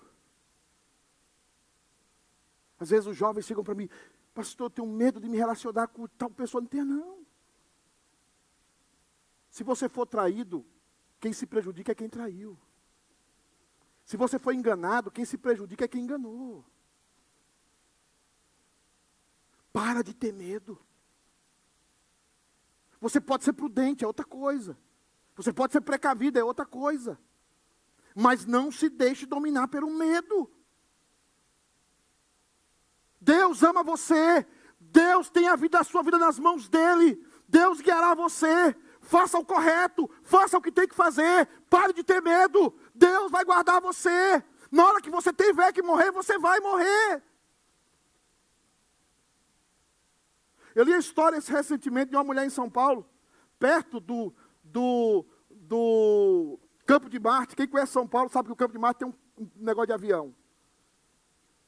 Às vezes os jovens chegam para mim, pastor, eu tenho medo de me relacionar com tal pessoa. Não tem, não. Se você for traído, quem se prejudica é quem traiu. Se você for enganado, quem se prejudica é quem enganou. Para de ter medo. Você pode ser prudente, é outra coisa. Você pode ser precavido, é outra coisa. Mas não se deixe dominar pelo medo. Deus ama você. Deus tem a vida, a sua vida nas mãos dele. Deus guiará você faça o correto, faça o que tem que fazer, pare de ter medo, Deus vai guardar você. Na hora que você tiver que morrer, você vai morrer. Eu li a história recentemente de uma mulher em São Paulo, perto do, do, do Campo de Marte. Quem conhece São Paulo sabe que o Campo de Marte tem um, um negócio de avião.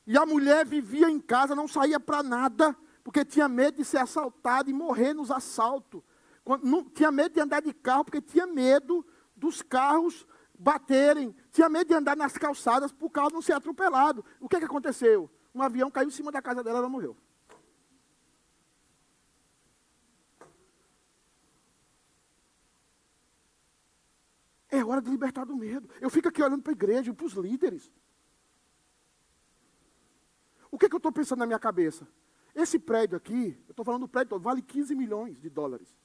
E a mulher vivia em casa, não saía para nada, porque tinha medo de ser assaltada e morrer nos assaltos não, tinha medo de andar de carro, porque tinha medo dos carros baterem, tinha medo de andar nas calçadas para o carro não ser atropelado. O que, é que aconteceu? Um avião caiu em cima da casa dela e ela morreu. É hora de libertar do medo. Eu fico aqui olhando para a igreja, para os líderes. O que, é que eu estou pensando na minha cabeça? Esse prédio aqui, eu estou falando do prédio todo, vale 15 milhões de dólares.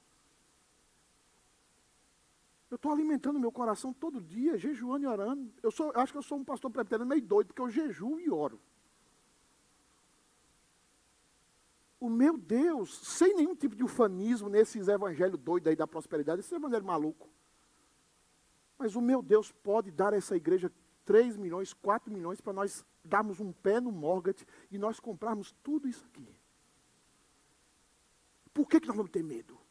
Eu estou alimentando meu coração todo dia, jejuando e orando. Eu, sou, acho que eu sou um pastor presbiteriano meio doido, porque eu jejuo e oro. O meu Deus, sem nenhum tipo de ufanismo nesses evangelhos doidos aí da prosperidade, esse evangelho maluco. Mas o meu Deus pode dar a essa igreja 3 milhões, 4 milhões para nós darmos um pé no mortgage e nós comprarmos tudo isso aqui. Por que, que nós vamos ter medo?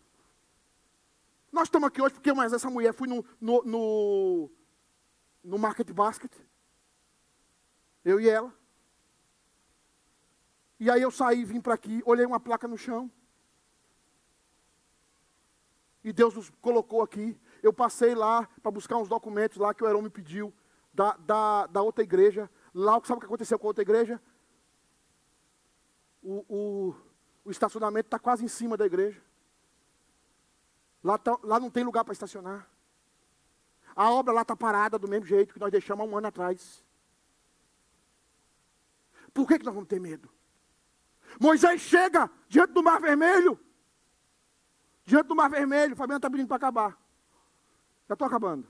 Nós estamos aqui hoje porque mas essa mulher foi no, no, no, no Market Basket. Eu e ela. E aí eu saí, vim para aqui, olhei uma placa no chão. E Deus nos colocou aqui. Eu passei lá para buscar uns documentos lá que o Heron me pediu, da, da, da outra igreja. Lá, sabe o que aconteceu com a outra igreja? O, o, o estacionamento está quase em cima da igreja. Lá, tá, lá não tem lugar para estacionar. A obra lá está parada do mesmo jeito que nós deixamos há um ano atrás. Por que, que nós vamos ter medo? Moisés chega diante do Mar Vermelho. Diante do Mar Vermelho. Fabiano está pedindo para acabar. Já estou acabando.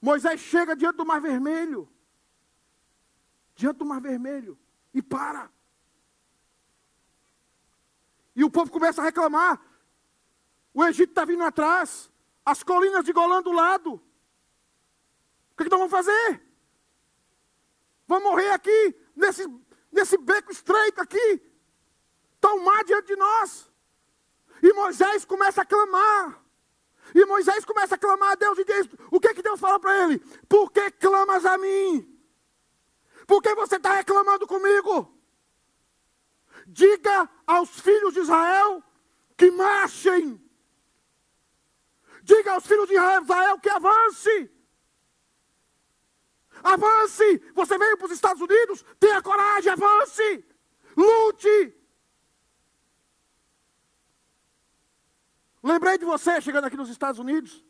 Moisés chega diante do Mar Vermelho. Diante do Mar Vermelho. E para. E o povo começa a reclamar. O Egito está vindo atrás. As colinas de Golã do lado. O que, é que nós vamos fazer? Vamos morrer aqui, nesse, nesse beco estreito aqui. Está o mar diante de nós. E Moisés começa a clamar. E Moisés começa a clamar a Deus e diz: O que, que Deus fala para ele? Por que clamas a mim? Por que você está reclamando comigo? Diga aos filhos de Israel que marchem. Diga aos filhos de Israel que avance. Avance. Você veio para os Estados Unidos? Tenha coragem, avance. Lute. Lembrei de você chegando aqui nos Estados Unidos.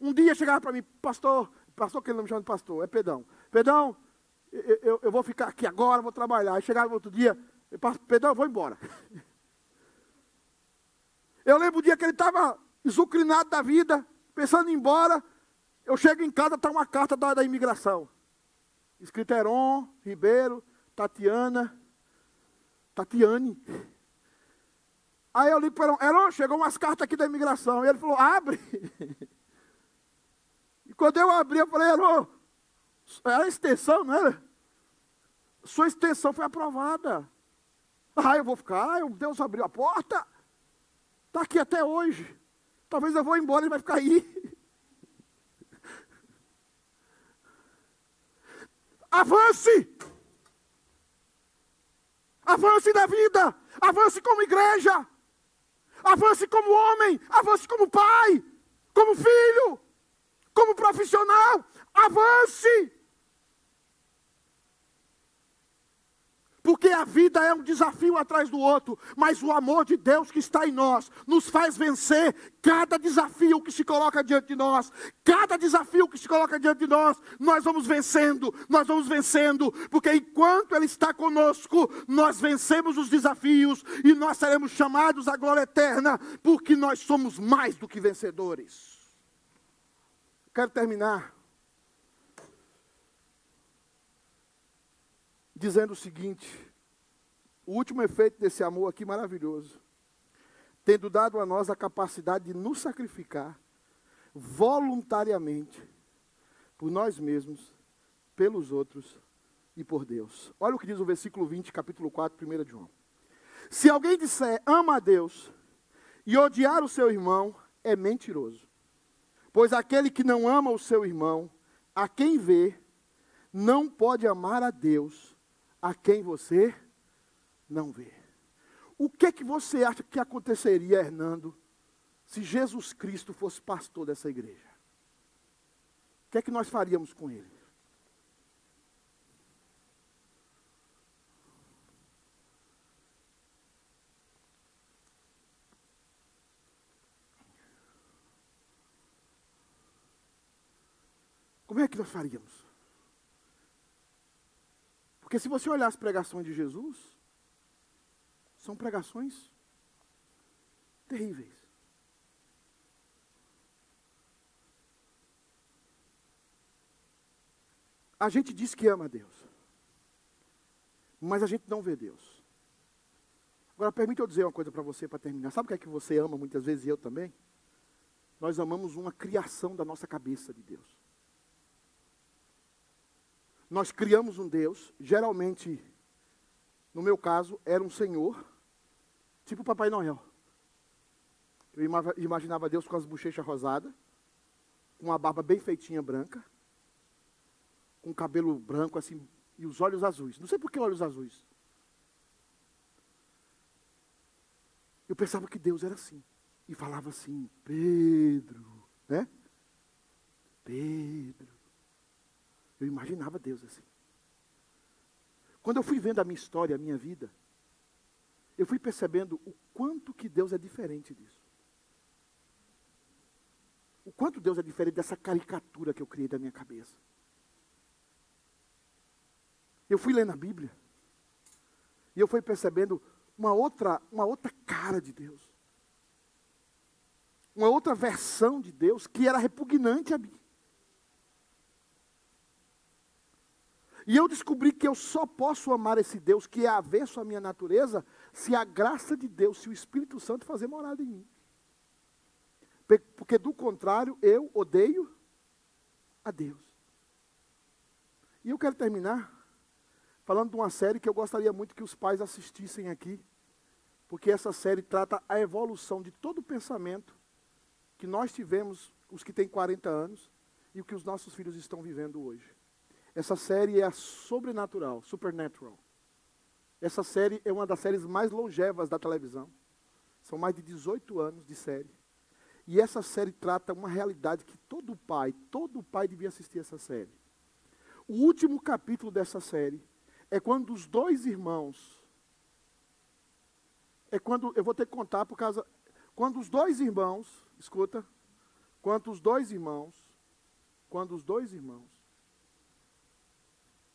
Um dia chegava para mim, pastor, pastor que ele não me chama de pastor, é Pedão. Pedão, eu, eu, eu, vou ficar aqui agora, vou trabalhar. Aí chegava outro dia, Pedão, eu vou embora. (laughs) Eu lembro o dia que ele estava exucrinado da vida, pensando em ir embora. Eu chego em casa, está uma carta da, da imigração. Escrito Heron, Ribeiro, Tatiana, Tatiane. Aí eu ligo para Heron, Heron, chegou umas cartas aqui da imigração. E ele falou, abre. (laughs) E quando eu abri, eu falei, Heron, é a extensão, não era? Sua extensão foi aprovada. Ah, eu vou ficar, Deus abriu a porta. Está aqui até hoje. Talvez eu vou embora e vai ficar aí. Avance! Avance na vida! Avance como igreja! Avance como homem! Avance como pai! Como filho! Como profissional! Avance! Porque a vida é um desafio atrás do outro, mas o amor de Deus que está em nós nos faz vencer cada desafio que se coloca diante de nós. Cada desafio que se coloca diante de nós, nós vamos vencendo, nós vamos vencendo, porque enquanto Ele está conosco, nós vencemos os desafios e nós seremos chamados à glória eterna, porque nós somos mais do que vencedores. Quero terminar dizendo o seguinte: o último efeito desse amor aqui maravilhoso, tendo dado a nós a capacidade de nos sacrificar voluntariamente por nós mesmos, pelos outros e por Deus. Olha o que diz o versículo 20, capítulo 4, 1 de João. Se alguém disser ama a Deus e odiar o seu irmão, é mentiroso. Pois aquele que não ama o seu irmão, a quem vê, não pode amar a Deus a quem você não vê. O que é que você acha que aconteceria, Hernando, se Jesus Cristo fosse pastor dessa igreja? O que é que nós faríamos com ele? Como é que nós faríamos? Porque se você olhar as pregações de Jesus, são pregações terríveis. A gente diz que ama Deus, mas a gente não vê Deus. Agora, permita eu dizer uma coisa para você para terminar. Sabe o que é que você ama muitas vezes e eu também? Nós amamos uma criação da nossa cabeça de Deus nós criamos um Deus, geralmente, no meu caso, era um senhor, tipo Papai Noel. Eu imaginava Deus com as bochechas rosadas, com uma barba bem feitinha branca, com cabelo branco assim, e os olhos azuis. Não sei por que olhos azuis. Eu pensava que Deus era assim. E falava assim, Pedro, né? Pedro. Eu imaginava Deus assim. Quando eu fui vendo a minha história, a minha vida, eu fui percebendo o quanto que Deus é diferente disso. O quanto Deus é diferente dessa caricatura que eu criei da minha cabeça. Eu fui lendo a Bíblia e eu fui percebendo uma outra, uma outra cara de Deus. Uma outra versão de Deus que era repugnante a mim. E eu descobri que eu só posso amar esse Deus que é avesso à minha natureza, se a graça de Deus, se o Espírito Santo fazer morada em mim. Porque do contrário, eu odeio a Deus. E eu quero terminar falando de uma série que eu gostaria muito que os pais assistissem aqui, porque essa série trata a evolução de todo o pensamento que nós tivemos, os que têm 40 anos, e o que os nossos filhos estão vivendo hoje. Essa série é a sobrenatural, supernatural. Essa série é uma das séries mais longevas da televisão. São mais de 18 anos de série. E essa série trata uma realidade que todo pai, todo pai devia assistir essa série. O último capítulo dessa série é quando os dois irmãos. É quando. Eu vou ter que contar por causa. Quando os dois irmãos. Escuta. Quando os dois irmãos. Quando os dois irmãos.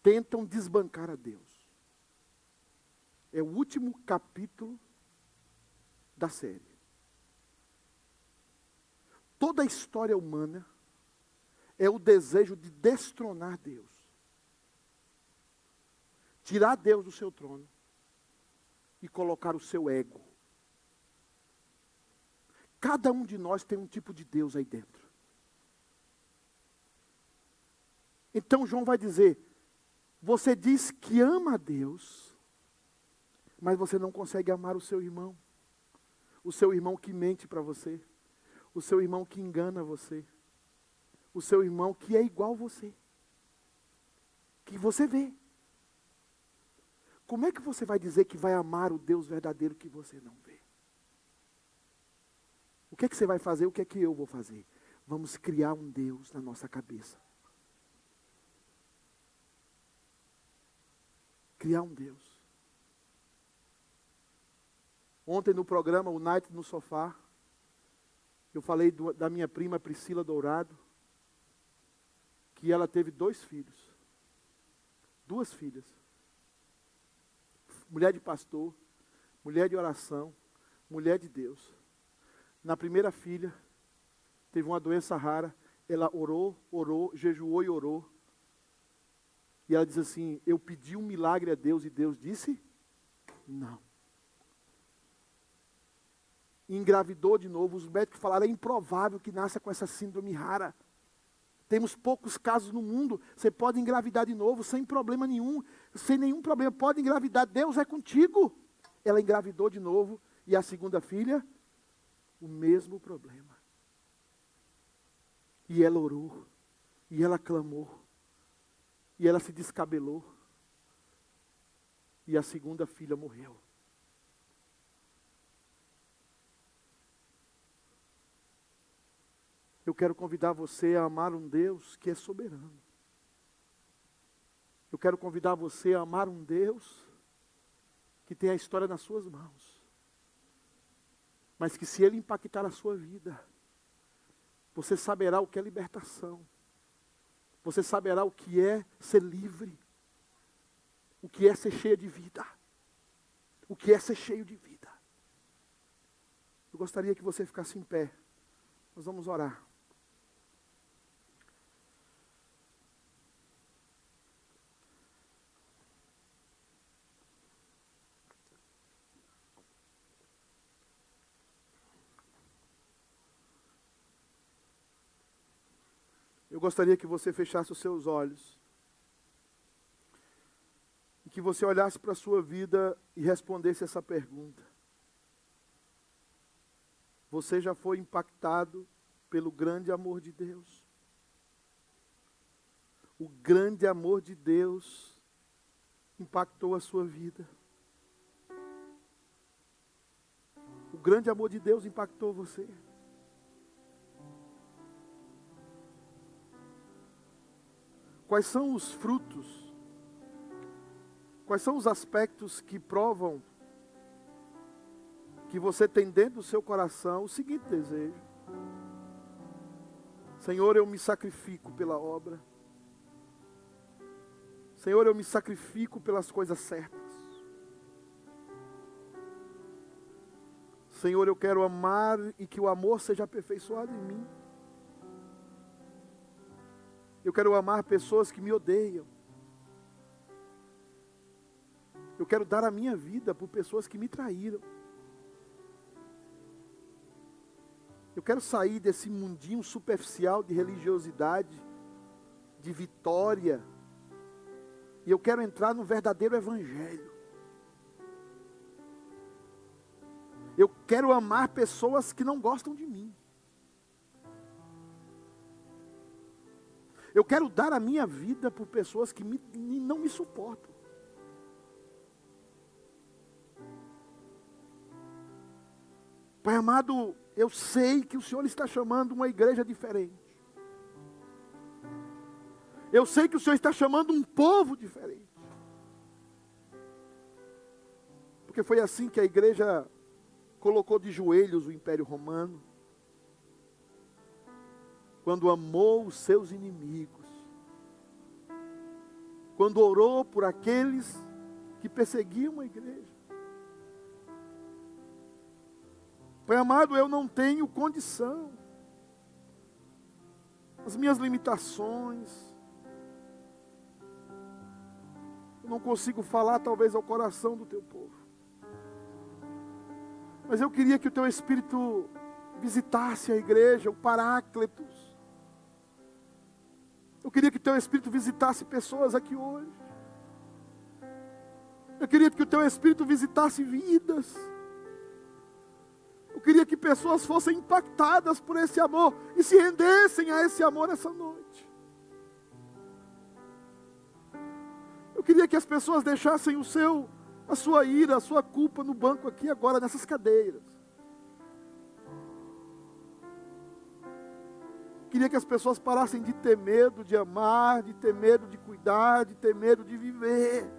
Tentam desbancar a Deus. É o último capítulo da série. Toda a história humana é o desejo de destronar Deus. Tirar Deus do seu trono e colocar o seu ego. Cada um de nós tem um tipo de Deus aí dentro. Então João vai dizer: você diz que ama a Deus, mas você não consegue amar o seu irmão. O seu irmão que mente para você o seu irmão que engana você, o seu irmão que é igual você, que você vê. Como é que você vai dizer que vai amar o Deus verdadeiro que você não vê? O que é que você vai fazer? O que é que eu vou fazer? Vamos criar um Deus na nossa cabeça. Criar um Deus. Ontem no programa, o Night no Sofá, eu falei do, da minha prima Priscila Dourado, que ela teve dois filhos. Duas filhas. Mulher de pastor, mulher de oração, mulher de Deus. Na primeira filha, teve uma doença rara, ela orou, orou, jejuou e orou. E ela diz assim: Eu pedi um milagre a Deus e Deus disse: Não engravidou de novo. Os médicos falaram: é improvável que nasça com essa síndrome rara. Temos poucos casos no mundo. Você pode engravidar de novo sem problema nenhum, sem nenhum problema. Pode engravidar, Deus é contigo. Ela engravidou de novo. E a segunda filha, o mesmo problema. E ela orou. E ela clamou. E ela se descabelou. E a segunda filha morreu. Eu quero convidar você a amar um Deus que é soberano. Eu quero convidar você a amar um Deus que tem a história nas suas mãos. Mas que se ele impactar a sua vida, você saberá o que é libertação. Você saberá o que é ser livre. O que é ser cheio de vida. O que é ser cheio de vida. Eu gostaria que você ficasse em pé. Nós vamos orar. Eu gostaria que você fechasse os seus olhos. E que você olhasse para a sua vida e respondesse essa pergunta. Você já foi impactado pelo grande amor de Deus? O grande amor de Deus impactou a sua vida. O grande amor de Deus impactou você. Quais são os frutos? Quais são os aspectos que provam que você tem dentro do seu coração o seguinte desejo: Senhor, eu me sacrifico pela obra. Senhor, eu me sacrifico pelas coisas certas. Senhor, eu quero amar e que o amor seja aperfeiçoado em mim. Eu quero amar pessoas que me odeiam. Eu quero dar a minha vida por pessoas que me traíram. Eu quero sair desse mundinho superficial de religiosidade, de vitória. E eu quero entrar no verdadeiro evangelho. Eu quero amar pessoas que não gostam de mim. Eu quero dar a minha vida por pessoas que me, não me suportam. Pai amado, eu sei que o Senhor está chamando uma igreja diferente. Eu sei que o Senhor está chamando um povo diferente. Porque foi assim que a igreja colocou de joelhos o Império Romano. Quando amou os seus inimigos. Quando orou por aqueles que perseguiam a igreja. Pai amado, eu não tenho condição. As minhas limitações, não consigo falar talvez ao coração do teu povo. Mas eu queria que o teu Espírito visitasse a igreja, o Paráclitos. Eu queria que teu Espírito visitasse pessoas aqui hoje. Eu queria que o teu Espírito visitasse vidas. Eu queria que pessoas fossem impactadas por esse amor e se rendessem a esse amor essa noite. Eu queria que as pessoas deixassem o seu, a sua ira, a sua culpa no banco aqui agora, nessas cadeiras. Queria que as pessoas parassem de ter medo de amar, de ter medo de cuidar, de ter medo de viver.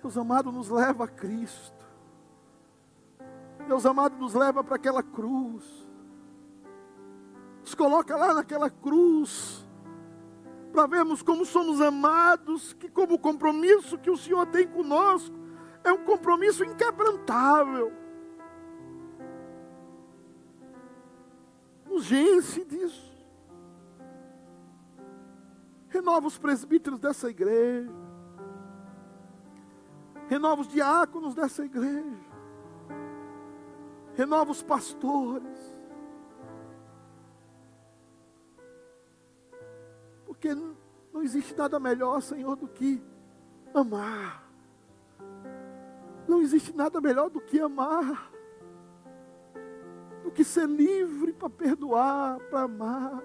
Deus amado nos leva a Cristo. Deus amado nos leva para aquela cruz. Nos coloca lá naquela cruz para vermos como somos amados, que como o compromisso que o Senhor tem conosco é um compromisso inquebrantável. Urgência disso. Renova os presbíteros dessa igreja. Renova os diáconos dessa igreja. Renova os pastores. Porque não existe nada melhor, Senhor, do que amar. Não existe nada melhor do que amar. Que ser livre para perdoar, para amar.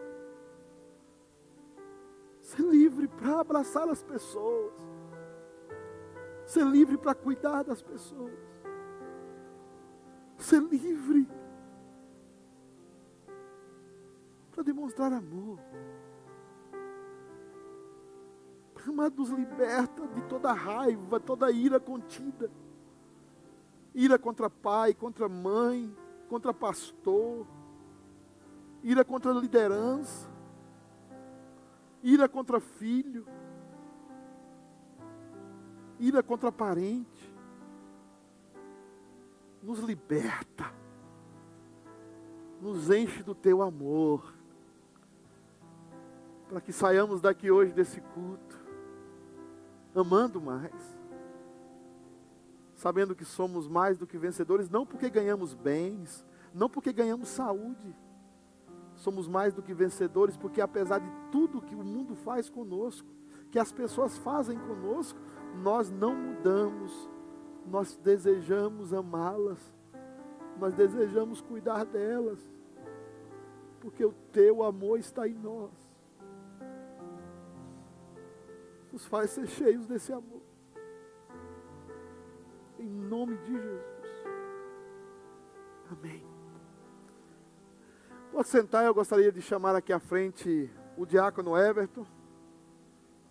Ser livre para abraçar as pessoas. Ser livre para cuidar das pessoas. Ser livre para demonstrar amor. Amado, nos liberta de toda raiva, toda ira contida. Ira contra pai, contra mãe, contra pastor. Ira contra liderança. Ira contra filho. Ira contra parente. Nos liberta. Nos enche do teu amor. Para que saiamos daqui hoje desse culto amando mais, sabendo que somos mais do que vencedores, não porque ganhamos bens, não porque ganhamos saúde, somos mais do que vencedores, porque apesar de tudo que o mundo faz conosco, que as pessoas fazem conosco, nós não mudamos, nós desejamos amá-las, nós desejamos cuidar delas, porque o teu amor está em nós. Nos faz ser cheios desse amor. Em nome de Jesus. Amém. Pode sentar, eu gostaria de chamar aqui à frente o diácono Everton,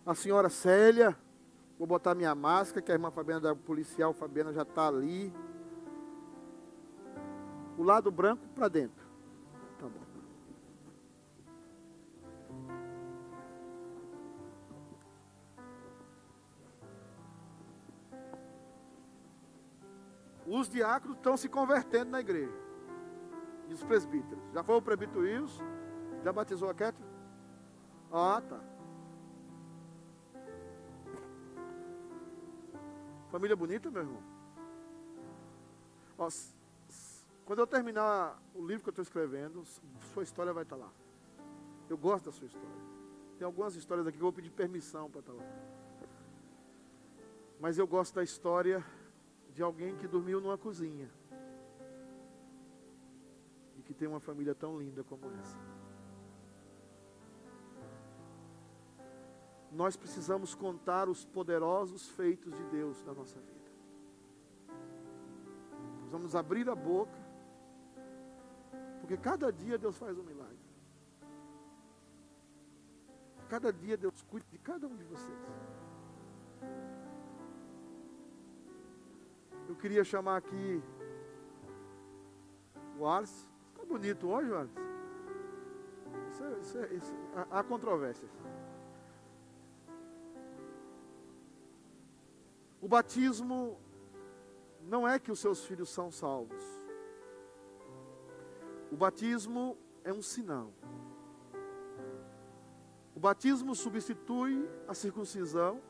a senhora Célia. Vou botar minha máscara, que a irmã Fabiana da policial, Fabiana já está ali. O lado branco para dentro. Os diáconos estão se convertendo na igreja. E os presbíteros. Já foi o presbítero Wilson? Já batizou a Kétia? Ah, tá. Família bonita, meu irmão? Ó, quando eu terminar o livro que eu estou escrevendo, sua história vai estar lá. Eu gosto da sua história. Tem algumas histórias aqui que eu vou pedir permissão para estar lá. Mas eu gosto da história de alguém que dormiu numa cozinha. E que tem uma família tão linda como essa. Nós precisamos contar os poderosos feitos de Deus na nossa vida. Nós vamos abrir a boca, porque cada dia Deus faz um milagre. Cada dia Deus cuida de cada um de vocês. Eu queria chamar aqui o Alice. Está bonito hoje, Alice? Isso é, isso é, isso, há, há controvérsias. O batismo não é que os seus filhos são salvos. O batismo é um sinal. O batismo substitui a circuncisão,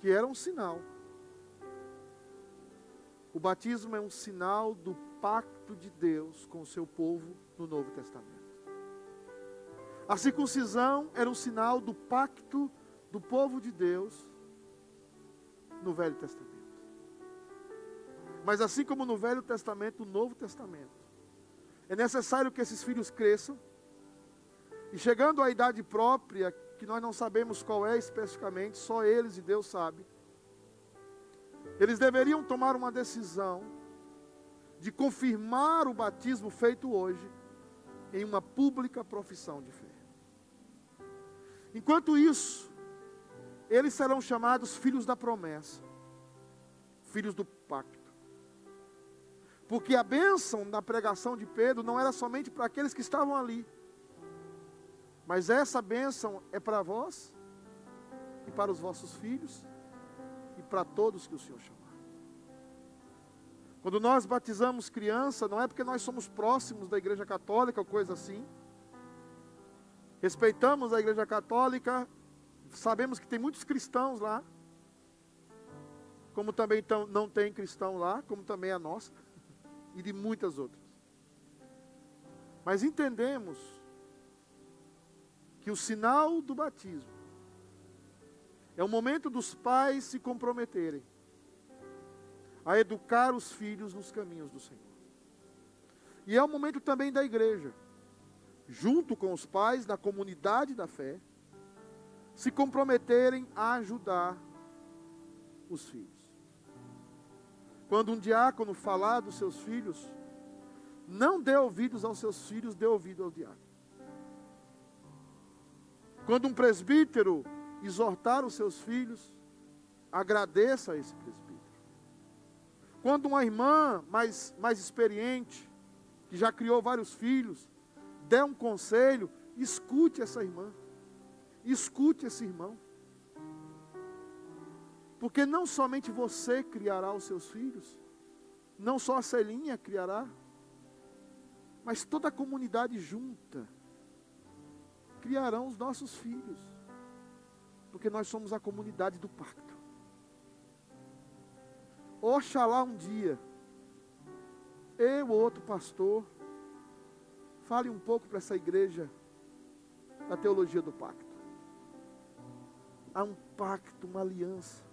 que era um sinal. O batismo é um sinal do pacto de Deus com o seu povo no Novo Testamento. A circuncisão era um sinal do pacto do povo de Deus no Velho Testamento. Mas assim como no Velho Testamento, no Novo Testamento, é necessário que esses filhos cresçam e chegando à idade própria, que nós não sabemos qual é especificamente, só eles e Deus sabe. Eles deveriam tomar uma decisão de confirmar o batismo feito hoje em uma pública profissão de fé. Enquanto isso, eles serão chamados filhos da promessa, filhos do pacto. Porque a bênção da pregação de Pedro não era somente para aqueles que estavam ali, mas essa bênção é para vós e para os vossos filhos para todos que o Senhor chamar. Quando nós batizamos criança, não é porque nós somos próximos da Igreja Católica ou coisa assim. Respeitamos a Igreja Católica, sabemos que tem muitos cristãos lá, como também não tem cristão lá, como também a nossa, e de muitas outras. Mas entendemos que o sinal do batismo é o momento dos pais se comprometerem a educar os filhos nos caminhos do Senhor. E é o momento também da igreja, junto com os pais da comunidade da fé, se comprometerem a ajudar os filhos. Quando um diácono falar dos seus filhos, não dê ouvidos aos seus filhos, dê ouvido ao diácono. Quando um presbítero exortar os seus filhos, agradeça a esse presbítero. Quando uma irmã mais, mais experiente, que já criou vários filhos, der um conselho, escute essa irmã. Escute esse irmão. Porque não somente você criará os seus filhos, não só a Celinha criará, mas toda a comunidade junta criarão os nossos filhos, porque nós somos a comunidade do pacto. Oxalá um dia, eu ou outro pastor, fale um pouco para essa igreja da teologia do pacto. Há um pacto, uma aliança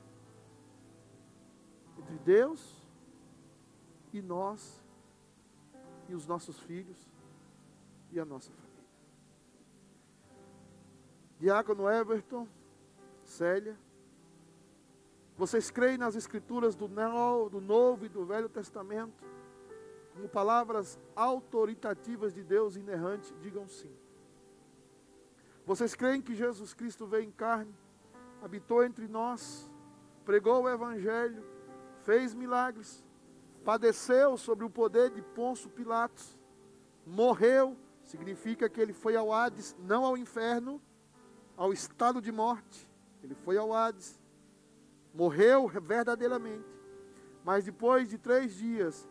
entre Deus e nós, e os nossos filhos e a nossa família. Diácono Everton, Célia, vocês creem nas escrituras do, Novo e do Velho Testamento como palavras autoritativas de Deus inerrante? Digam sim. Vocês creem que Jesus Cristo veio em carne, habitou entre nós, pregou o Evangelho, fez milagres, padeceu sobre o poder de Ponço Pilatos, morreu, significa que ele foi ao Hades, não ao inferno, ao estado de morte. Ele foi ao Hades, morreu verdadeiramente, mas depois de três dias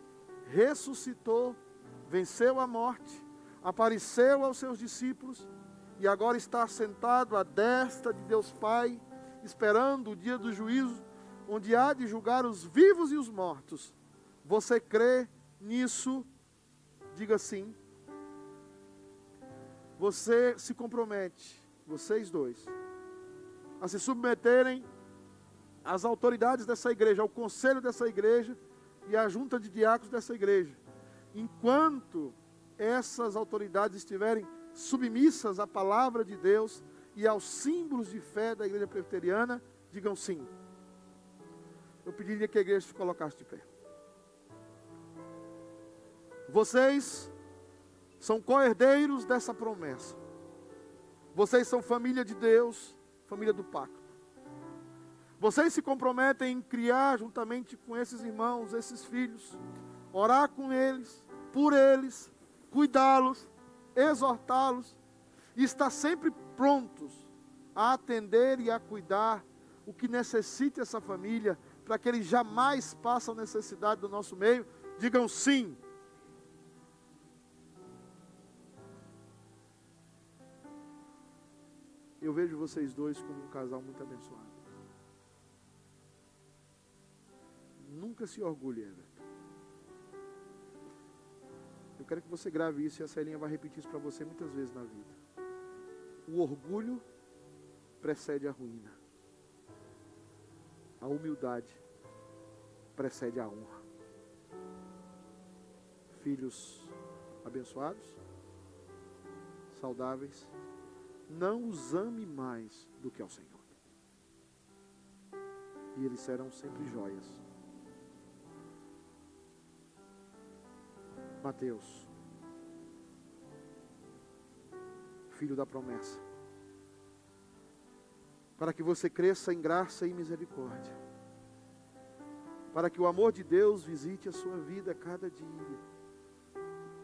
ressuscitou, venceu a morte, apareceu aos seus discípulos e agora está sentado à destra de Deus Pai, esperando o dia do juízo, onde há de julgar os vivos e os mortos. Você crê nisso? Diga sim. Você se compromete vocês dois, a se submeterem às autoridades dessa igreja, ao conselho dessa igreja e à junta de diáconos dessa igreja, enquanto essas autoridades estiverem submissas à palavra de Deus e aos símbolos de fé da igreja presbiteriana, digam sim. Eu pediria que a igreja se colocasse de pé. Vocês são co-herdeiros dessa promessa. Vocês são família de Deus, família do pacto. Vocês se comprometem em criar juntamente com esses irmãos, esses filhos, orar com eles, por eles, cuidá-los, exortá-los e estar sempre prontos a atender e a cuidar o que necessite essa família, para que eles jamais passem necessidade do nosso meio, digam sim. Eu vejo vocês dois como um casal muito abençoado. Nunca se orgulhe, Everton. Eu quero que você grave isso e a Celinha vai repetir isso para você muitas vezes na vida. O orgulho precede a ruína. A humildade precede a honra. Filhos abençoados, saudáveis, não os ame mais do que ao Senhor. E eles serão sempre joias. Mateus, filho da promessa, para que você cresça em graça e misericórdia, para que o amor de Deus visite a sua vida cada dia,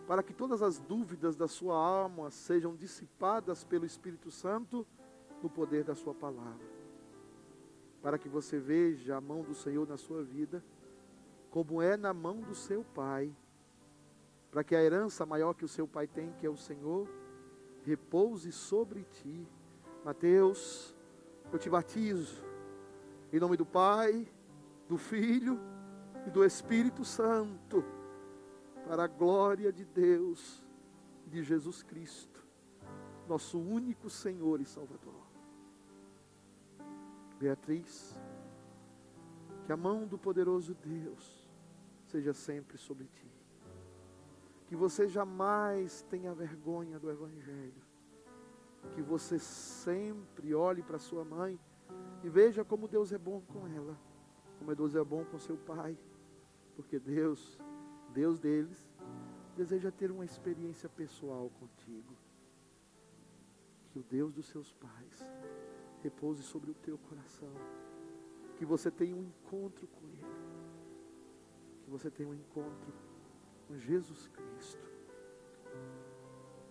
para que todas as dúvidas da sua alma sejam dissipadas pelo Espírito Santo no poder da Sua palavra, para que você veja a mão do Senhor na sua vida, como é na mão do seu Pai para que a herança maior que o seu pai tem, que é o Senhor, repouse sobre ti. Mateus, eu te batizo em nome do Pai, do Filho e do Espírito Santo, para a glória de Deus de Jesus Cristo, nosso único Senhor e Salvador. Beatriz, que a mão do poderoso Deus seja sempre sobre ti que você jamais tenha vergonha do Evangelho. Que você sempre olhe para sua mãe e veja como Deus é bom com ela, como Deus é bom com seu pai, porque Deus, Deus deles, deseja ter uma experiência pessoal contigo. Que o Deus dos seus pais repouse sobre o teu coração, que você tenha um encontro com Ele, que você tenha um encontro com Jesus Cristo.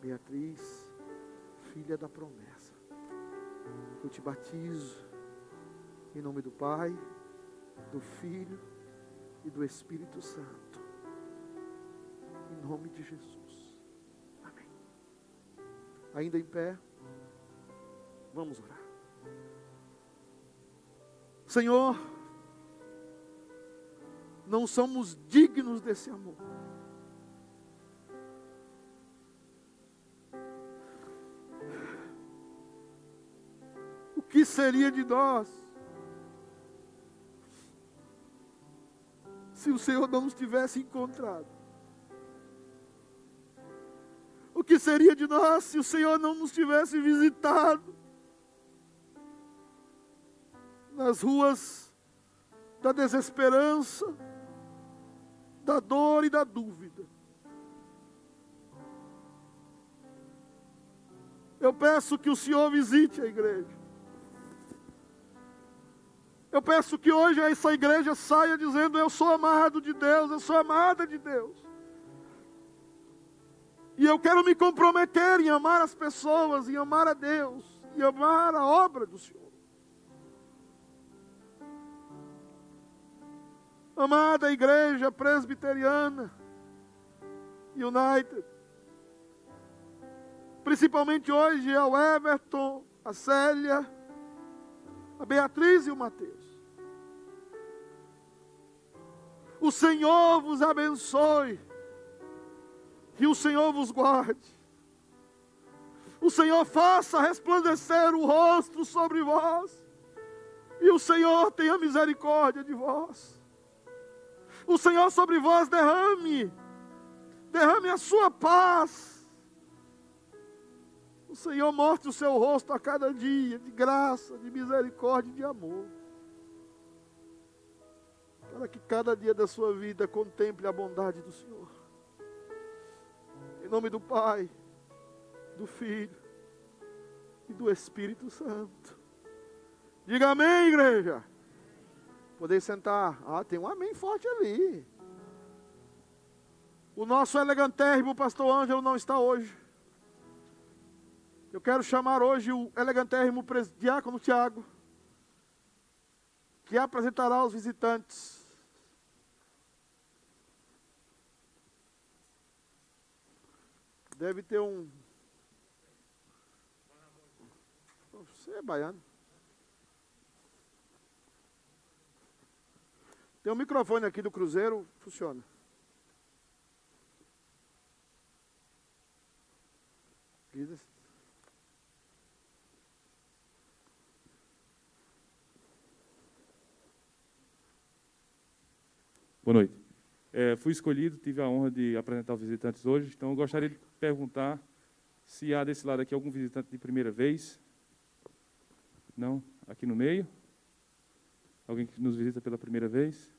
Beatriz, filha da promessa, eu te batizo em nome do Pai, do Filho e do Espírito Santo. Nome de Jesus. Amém. Ainda em pé, vamos orar. Senhor, não somos dignos desse amor. que seria de nós se o Senhor não nos tivesse encontrado? Que seria de nós se o Senhor não nos tivesse visitado nas ruas da desesperança, da dor e da dúvida? Eu peço que o Senhor visite a igreja. Eu peço que hoje essa igreja saia dizendo: Eu sou amado de Deus, eu sou amada de Deus. E eu quero me comprometer em amar as pessoas, em amar a Deus, em amar a obra do Senhor. Amada igreja presbiteriana, United, principalmente hoje ao Everton, a Célia, a Beatriz e o Mateus. O Senhor vos abençoe e o Senhor vos guarde. O Senhor faça resplandecer o rosto sobre vós e o Senhor tenha misericórdia de vós. O Senhor sobre vós derrame Derrame a sua paz. O Senhor mostre o seu rosto a cada dia, de graça, de misericórdia e de amor. Para que cada dia da sua vida contemple a bondade do Senhor. Em nome do Pai, do Filho e do Espírito Santo. Diga amém, igreja. Poder sentar. Ah, tem um amém forte ali. O nosso elegantérrimo pastor Ângelo não está hoje. Eu quero chamar hoje o elegantérrimo diácono Tiago, que apresentará os visitantes. Deve ter um. Você é baiano. Tem um microfone aqui do Cruzeiro, funciona. Boa noite. É, fui escolhido, tive a honra de apresentar os visitantes hoje, então gostaria de perguntar se há desse lado aqui algum visitante de primeira vez. Não? Aqui no meio? Alguém que nos visita pela primeira vez?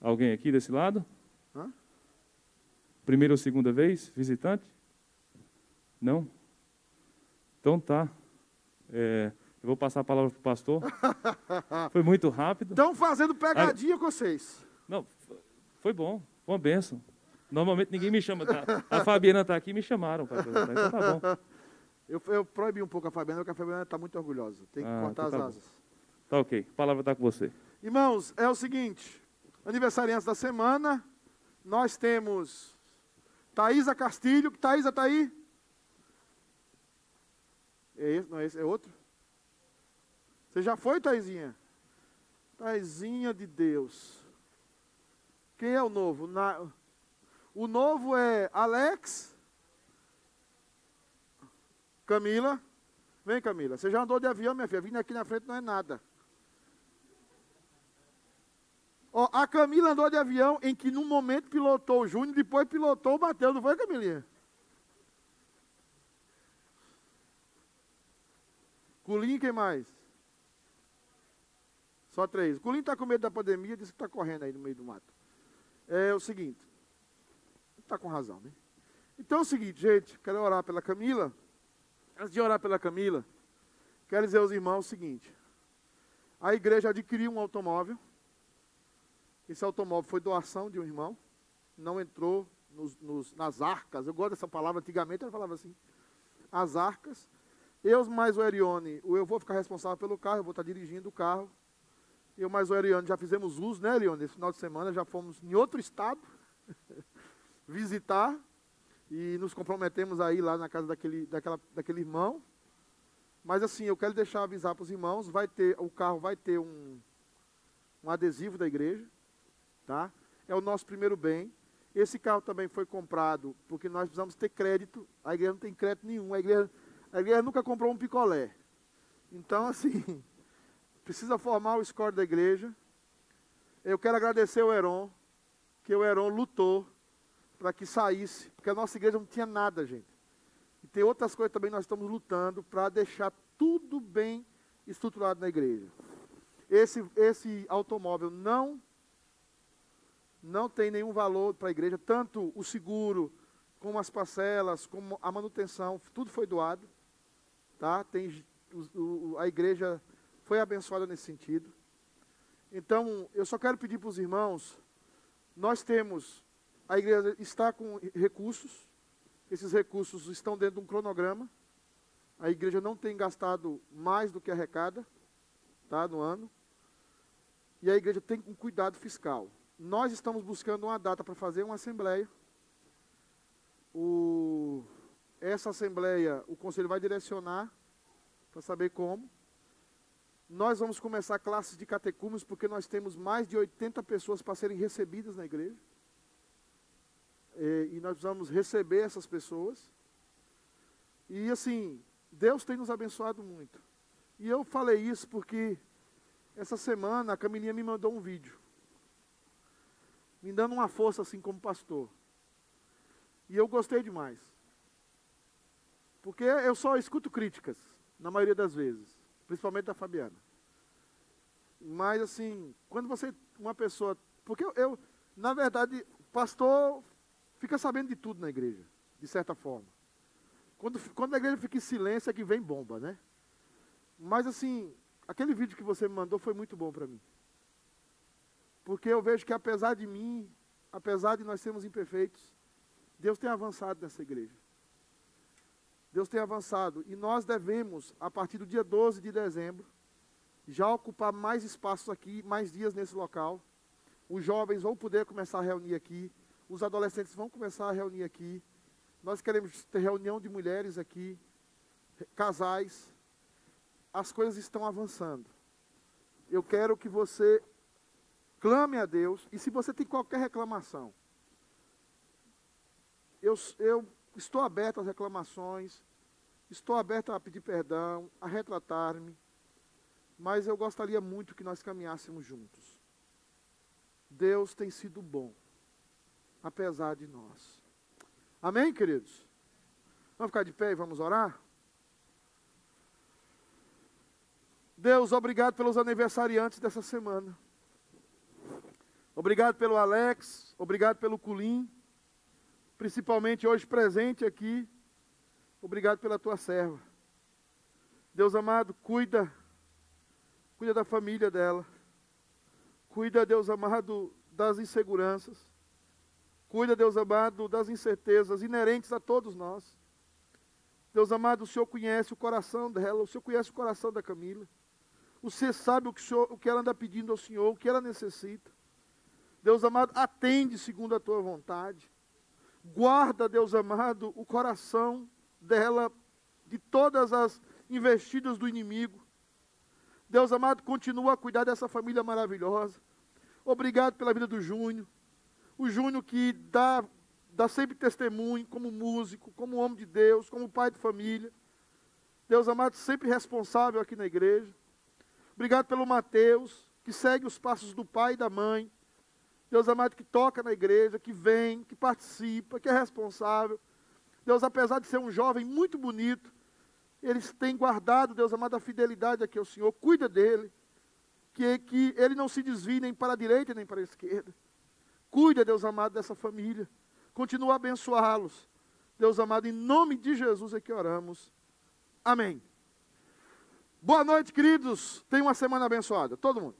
Alguém aqui desse lado? Hã? Primeira ou segunda vez? Visitante? Não? Então tá. É, eu vou passar a palavra para o pastor. (laughs) Foi muito rápido. Estão fazendo pegadinha com vocês. Não, foi bom. Foi uma benção. Normalmente ninguém me chama. Tá? A Fabiana está aqui me chamaram para apresentar. Então tá bom. Eu, eu proibi um pouco a Fabiana, porque a Fabiana está muito orgulhosa. Tem que ah, cortar então tá as asas. Bom. Tá ok. A palavra está com você. Irmãos, é o seguinte. Aniversariantes da semana. Nós temos Thaisa Castilho. Thaisa está aí? É esse, não é esse, é outro? Você já foi, Taizinha? Taizinha de Deus. Quem é o novo? Na... O novo é Alex. Camila. Vem, Camila. Você já andou de avião, minha filha? Vindo aqui na frente não é nada. Ó, a Camila andou de avião em que num momento pilotou o Júnior, depois pilotou o Matheus, não foi, Camilinha? Culinho, quem mais? Só três. O Culinho está com medo da pandemia, disse que está correndo aí no meio do mato. É o seguinte. Está com razão, né? Então é o seguinte, gente, quero orar pela Camila. Antes de orar pela Camila, quero dizer aos irmãos o seguinte. A igreja adquiriu um automóvel. Esse automóvel foi doação de um irmão. Não entrou nos, nos, nas arcas. Eu gosto dessa palavra. Antigamente ela falava assim. As arcas. Eu mais o Erione, eu vou ficar responsável pelo carro, eu vou estar dirigindo o carro. Eu mais o Ariane já fizemos uso, né, Ariane? Esse final de semana já fomos em outro estado (laughs) visitar e nos comprometemos aí lá na casa daquele, daquela, daquele irmão. Mas assim, eu quero deixar avisar para os irmãos, vai ter, o carro vai ter um, um adesivo da igreja, tá? É o nosso primeiro bem. Esse carro também foi comprado porque nós precisamos ter crédito. A igreja não tem crédito nenhum. A igreja, a igreja nunca comprou um picolé. Então, assim, (laughs) precisa formar o score da igreja. Eu quero agradecer o Heron, que o Heron lutou para que saísse, porque a nossa igreja não tinha nada, gente. E tem outras coisas também nós estamos lutando para deixar tudo bem estruturado na igreja. Esse, esse automóvel não não tem nenhum valor para a igreja, tanto o seguro, como as parcelas, como a manutenção, tudo foi doado. Tá? Tem, o, o, a igreja foi abençoada nesse sentido. Então, eu só quero pedir para os irmãos, nós temos, a igreja está com recursos, esses recursos estão dentro de um cronograma, a igreja não tem gastado mais do que arrecada, tá, no ano, e a igreja tem um cuidado fiscal. Nós estamos buscando uma data para fazer uma assembleia, o, essa assembleia, o conselho vai direcionar para saber como, nós vamos começar classes de catecúmenos porque nós temos mais de 80 pessoas para serem recebidas na igreja. É, e nós vamos receber essas pessoas. E assim, Deus tem nos abençoado muito. E eu falei isso porque essa semana a Camilinha me mandou um vídeo. Me dando uma força assim como pastor. E eu gostei demais. Porque eu só escuto críticas, na maioria das vezes, principalmente da Fabiana. Mas assim, quando você, uma pessoa, porque eu, eu na verdade, pastor fica sabendo de tudo na igreja, de certa forma. Quando, quando a igreja fica em silêncio é que vem bomba, né? Mas assim, aquele vídeo que você me mandou foi muito bom para mim. Porque eu vejo que apesar de mim, apesar de nós sermos imperfeitos, Deus tem avançado nessa igreja. Deus tem avançado. E nós devemos, a partir do dia 12 de dezembro, já ocupar mais espaços aqui, mais dias nesse local. Os jovens vão poder começar a reunir aqui. Os adolescentes vão começar a reunir aqui. Nós queremos ter reunião de mulheres aqui, casais. As coisas estão avançando. Eu quero que você clame a Deus. E se você tem qualquer reclamação, eu, eu estou aberto às reclamações, estou aberto a pedir perdão, a retratar-me, mas eu gostaria muito que nós caminhássemos juntos. Deus tem sido bom, apesar de nós. Amém, queridos? Vamos ficar de pé e vamos orar? Deus, obrigado pelos aniversariantes dessa semana. Obrigado pelo Alex, obrigado pelo Culim principalmente hoje presente aqui. Obrigado pela tua serva. Deus amado, cuida, cuida da família dela. Cuida, Deus amado, das inseguranças. Cuida, Deus amado, das incertezas inerentes a todos nós. Deus amado, o Senhor conhece o coração dela, o Senhor conhece o coração da Camila. O Senhor sabe o que, Senhor, o que ela anda pedindo ao Senhor, o que ela necessita. Deus amado, atende segundo a tua vontade. Guarda, Deus amado, o coração dela de todas as investidas do inimigo. Deus amado, continua a cuidar dessa família maravilhosa. Obrigado pela vida do Júnior. O Júnior que dá, dá sempre testemunho como músico, como homem de Deus, como pai de família. Deus amado, sempre responsável aqui na igreja. Obrigado pelo Mateus, que segue os passos do pai e da mãe. Deus amado, que toca na igreja, que vem, que participa, que é responsável. Deus, apesar de ser um jovem muito bonito, eles têm guardado, Deus amado, a fidelidade aqui ao Senhor. Cuida dele. Que, que ele não se desvie nem para a direita nem para a esquerda. Cuida, Deus amado, dessa família. Continua a abençoá-los. Deus amado, em nome de Jesus é que oramos. Amém. Boa noite, queridos. Tenha uma semana abençoada. Todo mundo.